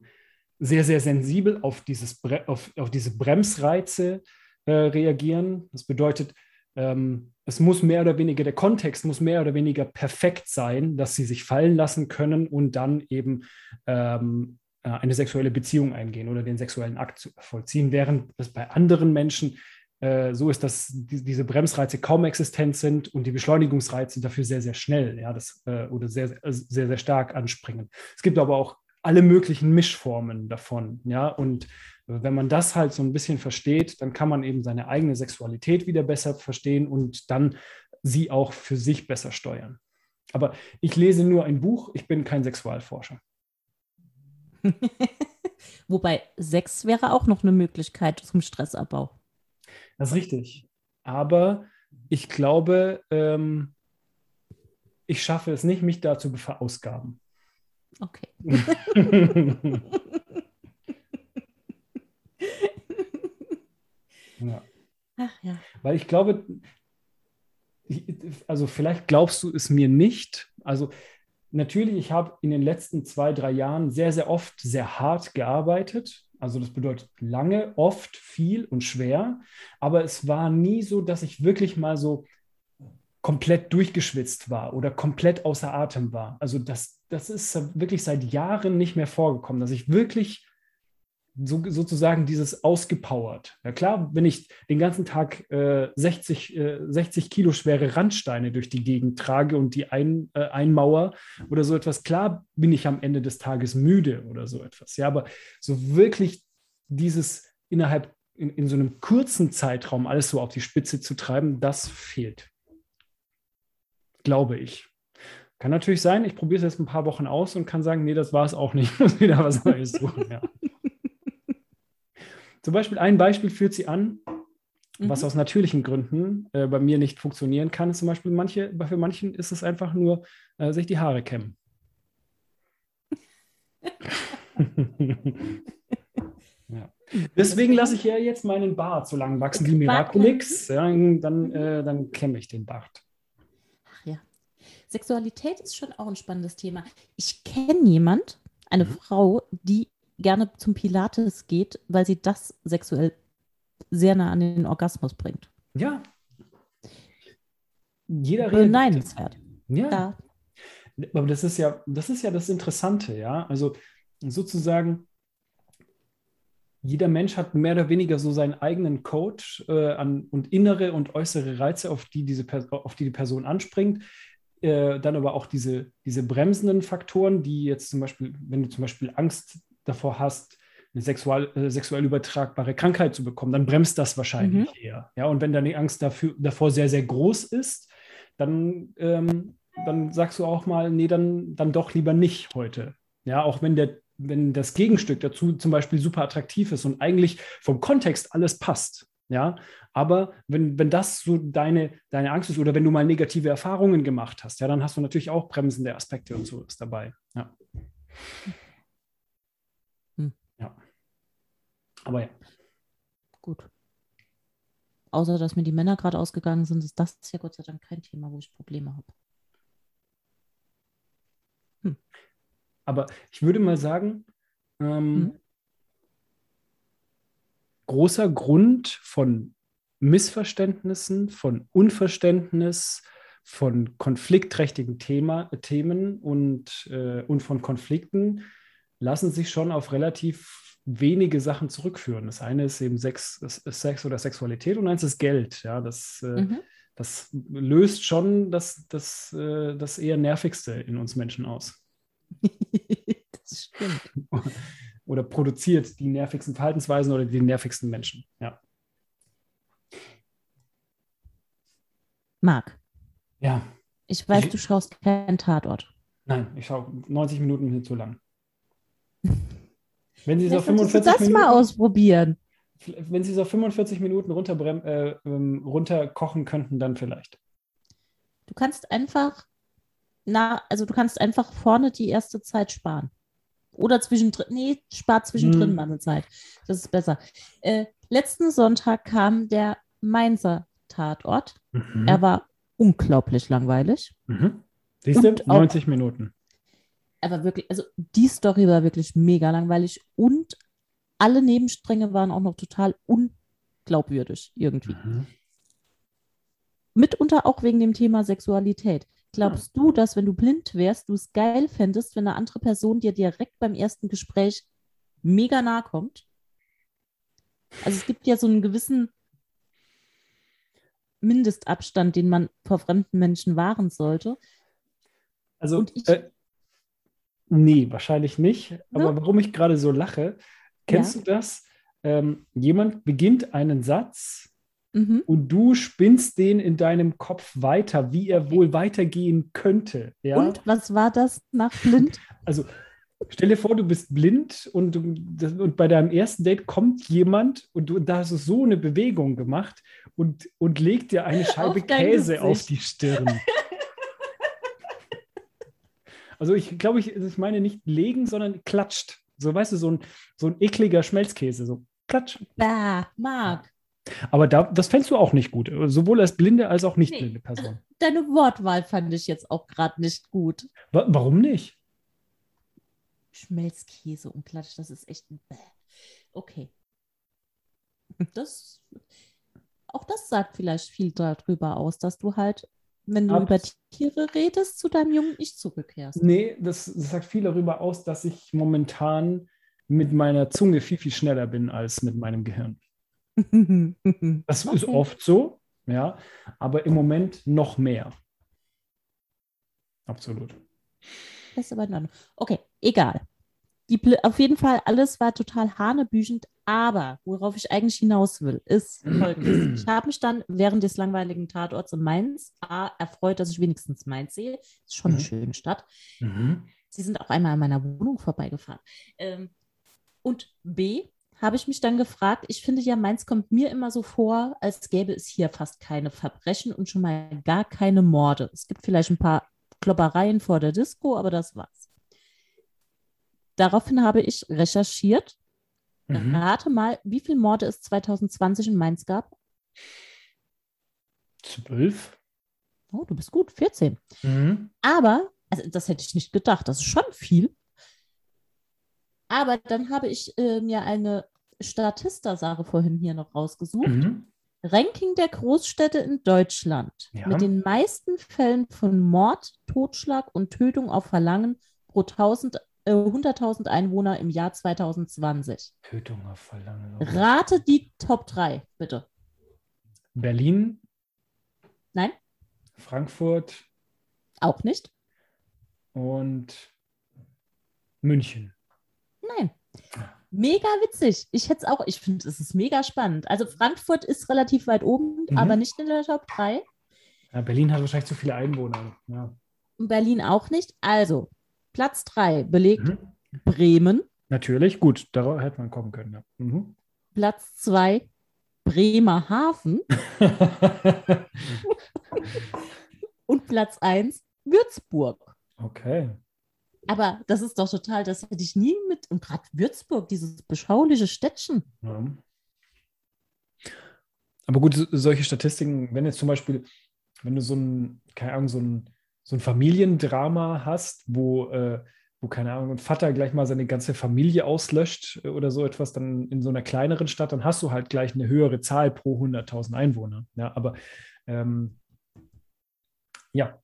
sehr, sehr sensibel auf, dieses, auf, auf diese Bremsreize äh, reagieren. Das bedeutet, ähm, es muss mehr oder weniger, der Kontext muss mehr oder weniger perfekt sein, dass sie sich fallen lassen können und dann eben ähm, äh, eine sexuelle Beziehung eingehen oder den sexuellen Akt vollziehen, während es bei anderen Menschen äh, so ist, dass die, diese Bremsreize kaum existent sind und die Beschleunigungsreize dafür sehr, sehr schnell ja, das, oder sehr, sehr, sehr stark anspringen. Es gibt aber auch alle möglichen Mischformen davon. Ja, und wenn man das halt so ein bisschen versteht, dann kann man eben seine eigene Sexualität wieder besser verstehen und dann sie auch für sich besser steuern. Aber ich lese nur ein Buch, ich bin kein Sexualforscher. Wobei Sex wäre auch noch eine Möglichkeit zum Stressabbau. Das ist richtig. Aber ich glaube, ähm, ich schaffe es nicht, mich dazu verausgaben. Okay. ja. Ach ja. Weil ich glaube, also vielleicht glaubst du es mir nicht. Also natürlich, ich habe in den letzten zwei, drei Jahren sehr, sehr oft sehr hart gearbeitet also das bedeutet lange, oft, viel und schwer. Aber es war nie so, dass ich wirklich mal so komplett durchgeschwitzt war oder komplett außer Atem war. Also das, das ist wirklich seit Jahren nicht mehr vorgekommen, dass ich wirklich so, sozusagen dieses ausgepowert. Ja klar, wenn ich den ganzen Tag äh, 60, äh, 60 Kilo schwere Randsteine durch die Gegend trage und die ein, äh, einmauer oder so etwas, klar bin ich am Ende des Tages müde oder so etwas. Ja, aber so wirklich dieses innerhalb in, in so einem kurzen Zeitraum alles so auf die Spitze zu treiben, das fehlt. Glaube ich. Kann natürlich sein, ich probiere es jetzt ein paar Wochen aus und kann sagen, nee, das war es auch nicht. Ich muss wieder was Neues suchen. Ja. Zum Beispiel ein Beispiel führt sie an, was mhm. aus natürlichen Gründen äh, bei mir nicht funktionieren kann. Zum Beispiel manche, für manchen ist es einfach nur, äh, sich die Haare kämmen. ja. Deswegen lasse ich ja jetzt meinen Bart so lang wachsen wie Miraculix. Ja, dann, äh, dann kämme ich den Bart. Sexualität ist schon auch ein spannendes Thema. Ich kenne jemand, eine mhm. Frau, die gerne zum Pilates geht, weil sie das sexuell sehr nah an den Orgasmus bringt. Ja. Jeder redet. Neinenswert. Ja. ja. Aber das ist ja, das ist ja das Interessante, ja. Also sozusagen, jeder Mensch hat mehr oder weniger so seinen eigenen Coach äh, an, und innere und äußere Reize, auf die, diese, auf die die Person anspringt. Äh, dann aber auch diese, diese bremsenden Faktoren, die jetzt zum Beispiel, wenn du zum Beispiel Angst davor hast, eine sexual, äh, sexuell übertragbare Krankheit zu bekommen, dann bremst das wahrscheinlich mhm. eher. Ja, und wenn deine Angst dafür, davor sehr, sehr groß ist, dann, ähm, dann sagst du auch mal, nee, dann, dann doch lieber nicht heute. Ja, auch wenn der wenn das Gegenstück dazu zum Beispiel super attraktiv ist und eigentlich vom Kontext alles passt, ja, aber wenn, wenn das so deine, deine Angst ist oder wenn du mal negative Erfahrungen gemacht hast, ja, dann hast du natürlich auch bremsende Aspekte und so ist dabei. Ja. Hm. Ja. Aber ja. Gut. Außer, dass mir die Männer gerade ausgegangen sind, ist das ja Gott sei Dank kein Thema, wo ich Probleme habe. Hm. Aber ich würde mal sagen, ähm, hm großer Grund von Missverständnissen, von Unverständnis, von konfliktträchtigen Thema, Themen und, äh, und von Konflikten lassen sich schon auf relativ wenige Sachen zurückführen. Das eine ist eben Sex, Sex oder Sexualität und eins ist Geld. Ja, das, äh, mhm. das löst schon das, das, äh, das eher nervigste in uns Menschen aus. das stimmt. oder produziert die nervigsten Verhaltensweisen oder die nervigsten Menschen. Ja. Marc. Ja. Ich weiß, ich, du schaust keinen Tatort. Nein, ich schaue 90 Minuten hin zu lang. Wenn Sie es auf 45 das Minuten, mal ausprobieren. Wenn Sie es auf 45 Minuten äh, ähm, runterkochen könnten, dann vielleicht. Du kannst einfach, na, also du kannst einfach vorne die erste Zeit sparen. Oder zwischendrin, nee, spart zwischendrin hm. mal eine Zeit. Das ist besser. Äh, letzten Sonntag kam der Mainzer Tatort. Mhm. Er war unglaublich langweilig. Mhm. Siehst du, 90 auch, Minuten. Aber wirklich, also die Story war wirklich mega langweilig und alle Nebenstränge waren auch noch total unglaubwürdig irgendwie. Mhm. Mitunter auch wegen dem Thema Sexualität. Glaubst du, dass wenn du blind wärst, du es geil fändest, wenn eine andere Person dir direkt beim ersten Gespräch mega nahe kommt? Also es gibt ja so einen gewissen Mindestabstand, den man vor fremden Menschen wahren sollte. Also, ich, äh, nee, wahrscheinlich nicht. Aber ne? warum ich gerade so lache, kennst ja. du das? Ähm, jemand beginnt einen Satz Mhm. Und du spinnst den in deinem Kopf weiter, wie er wohl weitergehen könnte. Ja? Und was war das nach blind? Also stell dir vor, du bist blind und, du, und bei deinem ersten Date kommt jemand und du, da hast du so eine Bewegung gemacht und, und legt dir eine Scheibe auf Käse Gesicht. auf die Stirn. also ich glaube, ich, ich meine nicht legen, sondern klatscht. So, weißt du, so ein, so ein ekliger Schmelzkäse. So, klatsch. Bah, Marc. Aber da, das fändest du auch nicht gut, sowohl als blinde als auch nicht nee, blinde Person. Deine Wortwahl fand ich jetzt auch gerade nicht gut. Wa warum nicht? Schmelzkäse und Klatsch, das ist echt ein Bäh. Okay. Das, auch das sagt vielleicht viel darüber aus, dass du halt, wenn du über Tiere redest, zu deinem Jungen nicht zurückkehrst. Nee, das, das sagt viel darüber aus, dass ich momentan mit meiner Zunge viel, viel schneller bin als mit meinem Gehirn. Das ist Okay. oft so, ja, aber im Moment noch mehr. Absolut. Das ist aber in Ordnung. Okay, egal. Die, auf jeden Fall, alles war total hanebüchend, aber worauf ich eigentlich hinaus will, ist folgendes. Ich habe mich dann während des langweiligen Tatorts in Mainz A, erfreut, dass ich wenigstens Mainz sehe. Ist schon eine Mhm. schöne Stadt. Mhm. Sie sind auch einmal an meiner Wohnung vorbeigefahren. Ähm, und B, habe ich mich dann gefragt, ich finde ja, Mainz kommt mir immer so vor, als gäbe es hier fast keine Verbrechen und schon mal gar keine Morde. Es gibt vielleicht ein paar Kloppereien vor der Disco, aber das war's. Daraufhin habe ich recherchiert. Mhm. Rate mal, wie viele Morde es 2020 in Mainz gab. Zwölf. Oh, du bist gut, 14. Mhm. Aber, also das hätte ich nicht gedacht, das ist schon viel. Aber dann habe ich äh, mir eine Statista-Sache vorhin hier noch rausgesucht. Mhm. Ranking der Großstädte in Deutschland Ja. mit den meisten Fällen von Mord, Totschlag und Tötung auf Verlangen pro 1000, äh, 100.000 Einwohner im Jahr 2020. Tötung auf Verlangen. Rate die Top 3, bitte. Berlin, Nein, Frankfurt auch nicht. und München. Nein. Mega witzig. Ich hätte es auch, ich finde, es ist mega spannend. Also Frankfurt ist relativ weit oben, Mhm. aber nicht in der Top 3. Ja, Berlin hat wahrscheinlich zu viele Einwohner. Ja. Berlin auch nicht. Also, Platz 3 belegt Mhm. Bremen. Natürlich, gut, darauf hätte man kommen können. Ja. Mhm. Platz 2 Bremerhaven. Und Platz 1 Würzburg. okay. Aber das ist doch total, das hätte ich nie mit. Und gerade Würzburg, dieses beschauliche Städtchen. Ja. Aber gut, so- solche Statistiken, wenn jetzt zum Beispiel, wenn du so ein, keine Ahnung, so ein, so ein Familiendrama hast, wo, äh, wo, keine Ahnung, ein Vater gleich mal seine ganze Familie auslöscht äh, oder so etwas, dann in so einer kleineren Stadt, dann hast du halt gleich eine höhere Zahl pro 100.000 Einwohner. Ja, aber ähm, ja,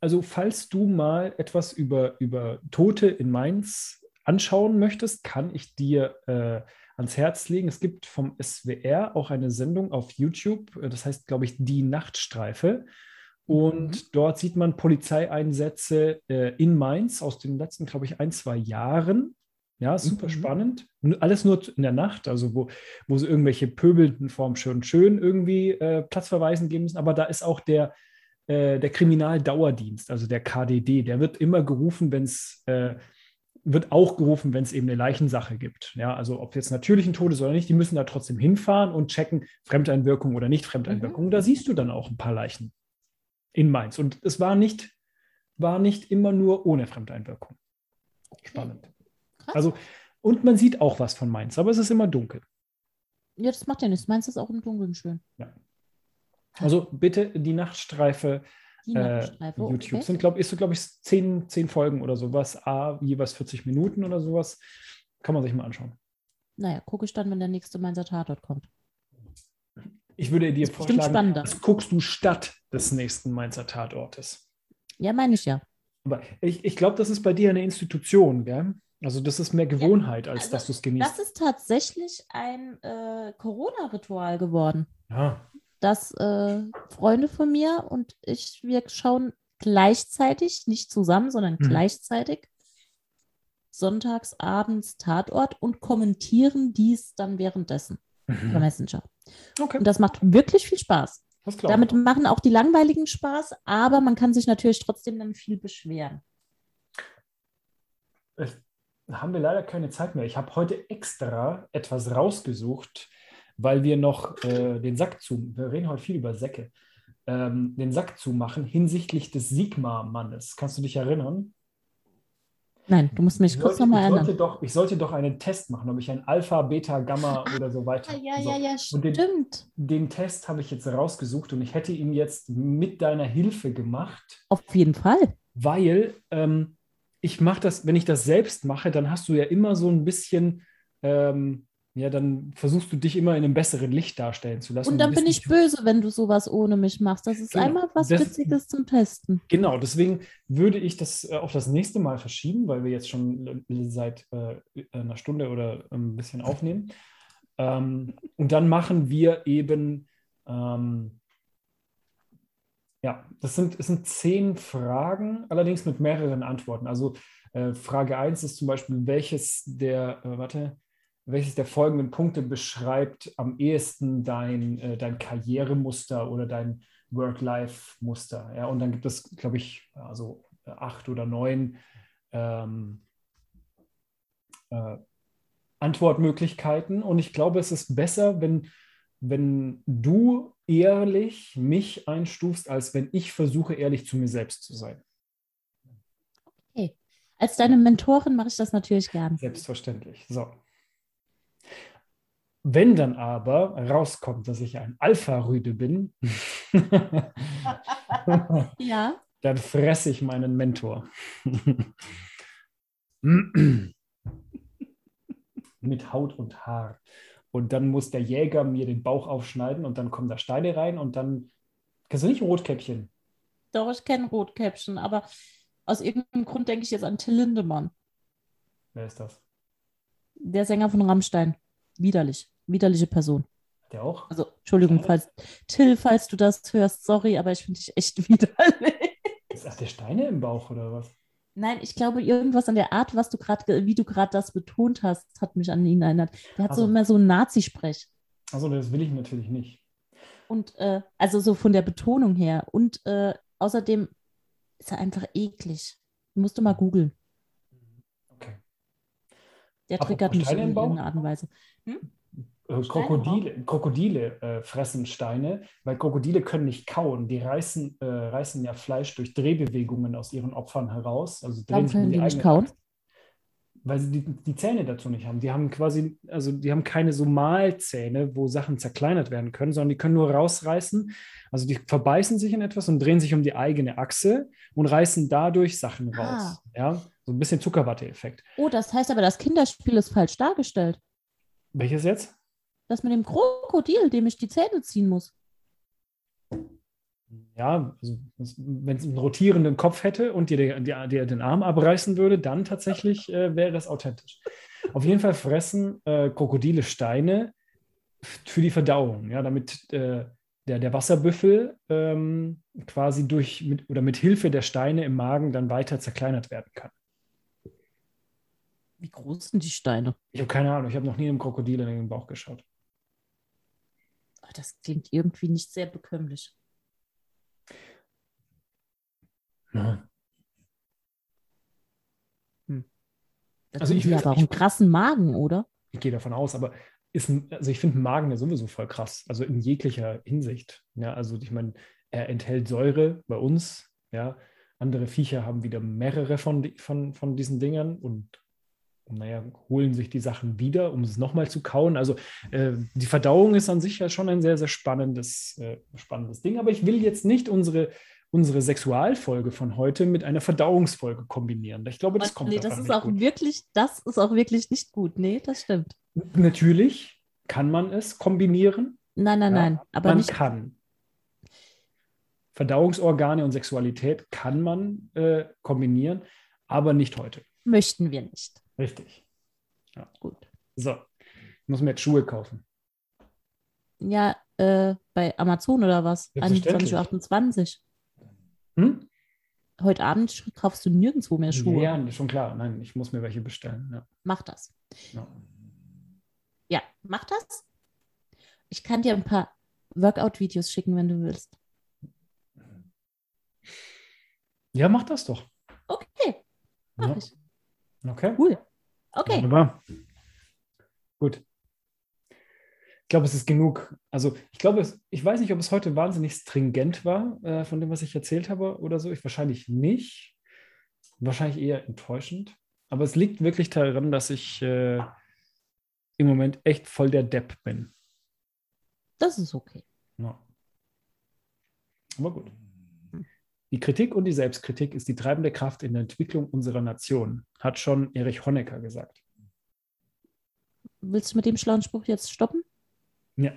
also falls du mal etwas über, über Tote in Mainz anschauen möchtest, kann ich dir äh, ans Herz legen. Es gibt vom SWR auch eine Sendung auf YouTube, äh, das heißt, glaube ich, Die Nachtstreife. Und Mhm. dort sieht man Polizeieinsätze äh, in Mainz aus den letzten, glaube ich, ein, zwei Jahren. Ja, super Mhm. spannend. Alles nur in der Nacht, also wo, wo sie irgendwelche pöbelnden vorm schön schön irgendwie äh, Platzverweisen geben müssen. Aber da ist auch der, äh, der Kriminaldauerdienst, also der KDD, der wird immer gerufen, wenn es äh, wird auch gerufen, wenn es eben eine Leichensache gibt. Ja, also ob jetzt natürlich ein Tod ist oder nicht, die müssen da trotzdem hinfahren und checken, Fremdeinwirkung oder nicht Fremdeinwirkung. Da siehst du dann auch ein paar Leichen in Mainz. Und es war nicht, war nicht immer nur ohne Fremdeinwirkung. Spannend. Krass. Also, und man sieht auch was von Mainz, aber es ist immer dunkel. Ja, das macht ja nichts. Du es auch im Dunkeln schön? Also bitte die Nachtstreife Die äh, Nachtstreife. YouTube okay. sind, glaube ich, so, glaube ich, zehn, zehn Folgen oder sowas, A, jeweils 40 Minuten oder sowas. Kann man sich mal anschauen. Naja, gucke ich dann, wenn der nächste Mainzer Tatort kommt. Ich würde dir Ist vorschlagen, das guckst du statt des nächsten Mainzer Tatortes. Ja, meine ich ja. Aber ich, ich glaube, das ist bei dir eine Institution, gell? Also das ist mehr Gewohnheit, als also dass du es genießt. Das ist tatsächlich ein äh, Corona-Ritual geworden. ja. dass äh, Freunde von mir und ich, wir schauen gleichzeitig, nicht zusammen, sondern Mhm. gleichzeitig sonntags abends Tatort und kommentieren dies dann währenddessen über Mhm. Messenger. Okay, Und das macht wirklich viel Spaß. Damit machen auch die langweiligen Spaß, aber man kann sich natürlich trotzdem dann viel beschweren. haben wir leider keine Zeit mehr. Ich habe heute extra etwas rausgesucht, weil wir noch äh, den Sack zu, wir reden heute viel über Säcke, ähm, den Sack zumachen hinsichtlich des Sigma-Mannes. Kannst du dich erinnern? Nein, du musst mich Ich kurz nochmal ich, sollte erinnern. doch, ich sollte doch einen Test machen, ob ich ein Alpha, Beta, Gamma oder so weiter. Ah, ja, so. ja, ja, Und den- stimmt. Den Test habe ich jetzt rausgesucht und ich hätte ihn jetzt mit deiner Hilfe gemacht. Auf jeden Fall. weil ähm, ich mache das, wenn ich das selbst mache, dann hast du ja immer so ein bisschen, ähm, ja, dann versuchst du dich immer in einem besseren Licht darstellen zu lassen. Und dann bist bin ich böse, wenn du sowas ohne mich machst. Das ist Genau. einmal was Das- Witziges zum Testen. Genau, deswegen würde ich das äh, auf das nächste Mal verschieben, weil wir jetzt schon seit äh, einer Stunde oder ein bisschen aufnehmen. Ähm, und dann machen wir eben, ähm, ja, das sind, es sind zehn Fragen, allerdings mit mehreren Antworten. Also äh, Frage 1 ist zum Beispiel, welches der, äh, warte, welches der folgenden Punkte beschreibt am ehesten dein, äh, dein Karrieremuster oder dein Work-Life-Muster. Ja, und dann gibt es, glaube ich, also acht oder neun ähm, äh, Antwortmöglichkeiten. Und ich glaube, es ist besser, wenn, wenn du ehrlich mich einstufst, als wenn ich versuche, ehrlich zu mir selbst zu sein. Als deine Mentorin mache ich das natürlich gern. Selbstverständlich. So. Wenn dann aber rauskommt, dass ich ein Alpha-Rüde bin, Ja. dann fresse ich meinen Mentor. Mit Haut und Haar. Und dann muss der Jäger mir den Bauch aufschneiden und dann kommen da Steine rein und dann. Kennst du nicht Rotkäppchen? Doch, ich kenne Rotkäppchen, aber aus irgendeinem Grund denke ich jetzt an Till Lindemann, Wer ist das? der Sänger von Rammstein. Widerlich. Widerliche Person. Der auch? Also, Entschuldigung, falls, Till, falls du das hörst, sorry, aber ich finde dich echt widerlich. Ist das der Steine im Bauch oder was? Nein, ich glaube, irgendwas an der Art, was du gerade, wie du gerade das betont hast, hat mich an ihn erinnert. Der hat Ach so immer so einen Nazi-Sprech. Also, das will ich natürlich nicht. Und äh, also so von der Betonung her. Und äh, außerdem ist er einfach eklig. Musst du mal googeln. Okay. Der triggert mich Steine in irgendeiner Art und Weise. Steine Krokodile, Krokodile äh, fressen Steine, weil Krokodile können nicht kauen. Die reißen, äh, reißen ja Fleisch durch Drehbewegungen aus ihren Opfern heraus. Also drehen Warum sich um können die nicht eigene kauen? Weil sie die, die Zähne dazu nicht haben. Die haben quasi, also die haben keine so Mahlzähne, wo Sachen zerkleinert werden können, sondern die können nur rausreißen. Also die verbeißen sich in etwas und drehen sich um die eigene Achse und reißen dadurch Sachen Ah. raus. Ja, so ein bisschen Zuckerwatte-Effekt. Oh, das heißt aber, das Kinderspiel ist falsch dargestellt. Welches jetzt? Das mit dem Krokodil, dem ich die Zähne ziehen muss. Ja, also wenn es einen rotierenden Kopf hätte und dir, die, dir den Arm abreißen würde, dann tatsächlich äh, wäre es authentisch. Auf jeden Fall fressen äh, Krokodile Steine für die Verdauung, ja, damit äh, der, der Wasserbüffel ähm, quasi durch mit, oder mit Hilfe der Steine im Magen dann weiter zerkleinert werden kann. Wie groß sind die Steine? Ich habe keine Ahnung, ich habe noch nie einem Krokodil in den Bauch geschaut. Oh, das klingt irgendwie nicht sehr bekömmlich. Ja. Da Also ich will- aber auch einen krassen Magen, oder? Ich gehe davon aus, aber ist, ein- also ich finde einen Magen ja sowieso voll krass, also in jeglicher Hinsicht. Ja, also ich meine, er enthält Säure bei uns, ja. Andere Viecher haben wieder mehrere von, von, von diesen Dingern und naja, holen sich die Sachen wieder, um es nochmal zu kauen. Also äh, die Verdauung ist an sich ja schon ein sehr, sehr spannendes, äh, spannendes Ding. Aber ich will jetzt nicht unsere, unsere Sexualfolge von heute mit einer Verdauungsfolge kombinieren. Ich glaube, das kommt nee, das ist nicht auch gut. wirklich, das ist auch wirklich nicht gut. Nee, das stimmt. Natürlich kann man es kombinieren. Nein, nein, Ja, nein. Aber man nicht. kann. Verdauungsorgane und Sexualität kann man äh, kombinieren, aber nicht heute. Möchten wir nicht. Richtig. Gut. So, ich muss mir jetzt Schuhe kaufen. Ja, äh, bei Amazon oder was? Selbstverständlich. 21.28 Uhr. Hm? Heute Abend kaufst du nirgendwo mehr Schuhe. Ja, schon klar. Nein, ich muss mir welche bestellen. Ja. Mach das. Ja. Ja, mach das. Ich kann dir ein paar Workout-Videos schicken, wenn du willst. ja, mach das doch. Okay, mach Ja. ich. Okay. Cool. Okay. Wunderbar. Gut. Ich glaube, es ist genug. Also ich glaube, es, ich weiß nicht, ob es heute wahnsinnig stringent war äh, von dem, was ich erzählt habe oder so. Ich wahrscheinlich nicht. Wahrscheinlich eher enttäuschend. Aber es liegt wirklich daran, dass ich äh, im Moment echt voll der Depp bin. Das ist okay. Ja. Aber gut. Die Kritik und die Selbstkritik ist die treibende Kraft in der Entwicklung unserer Nation, hat schon Erich Honecker gesagt. willst du mit dem schlauen Spruch jetzt stoppen? Ja.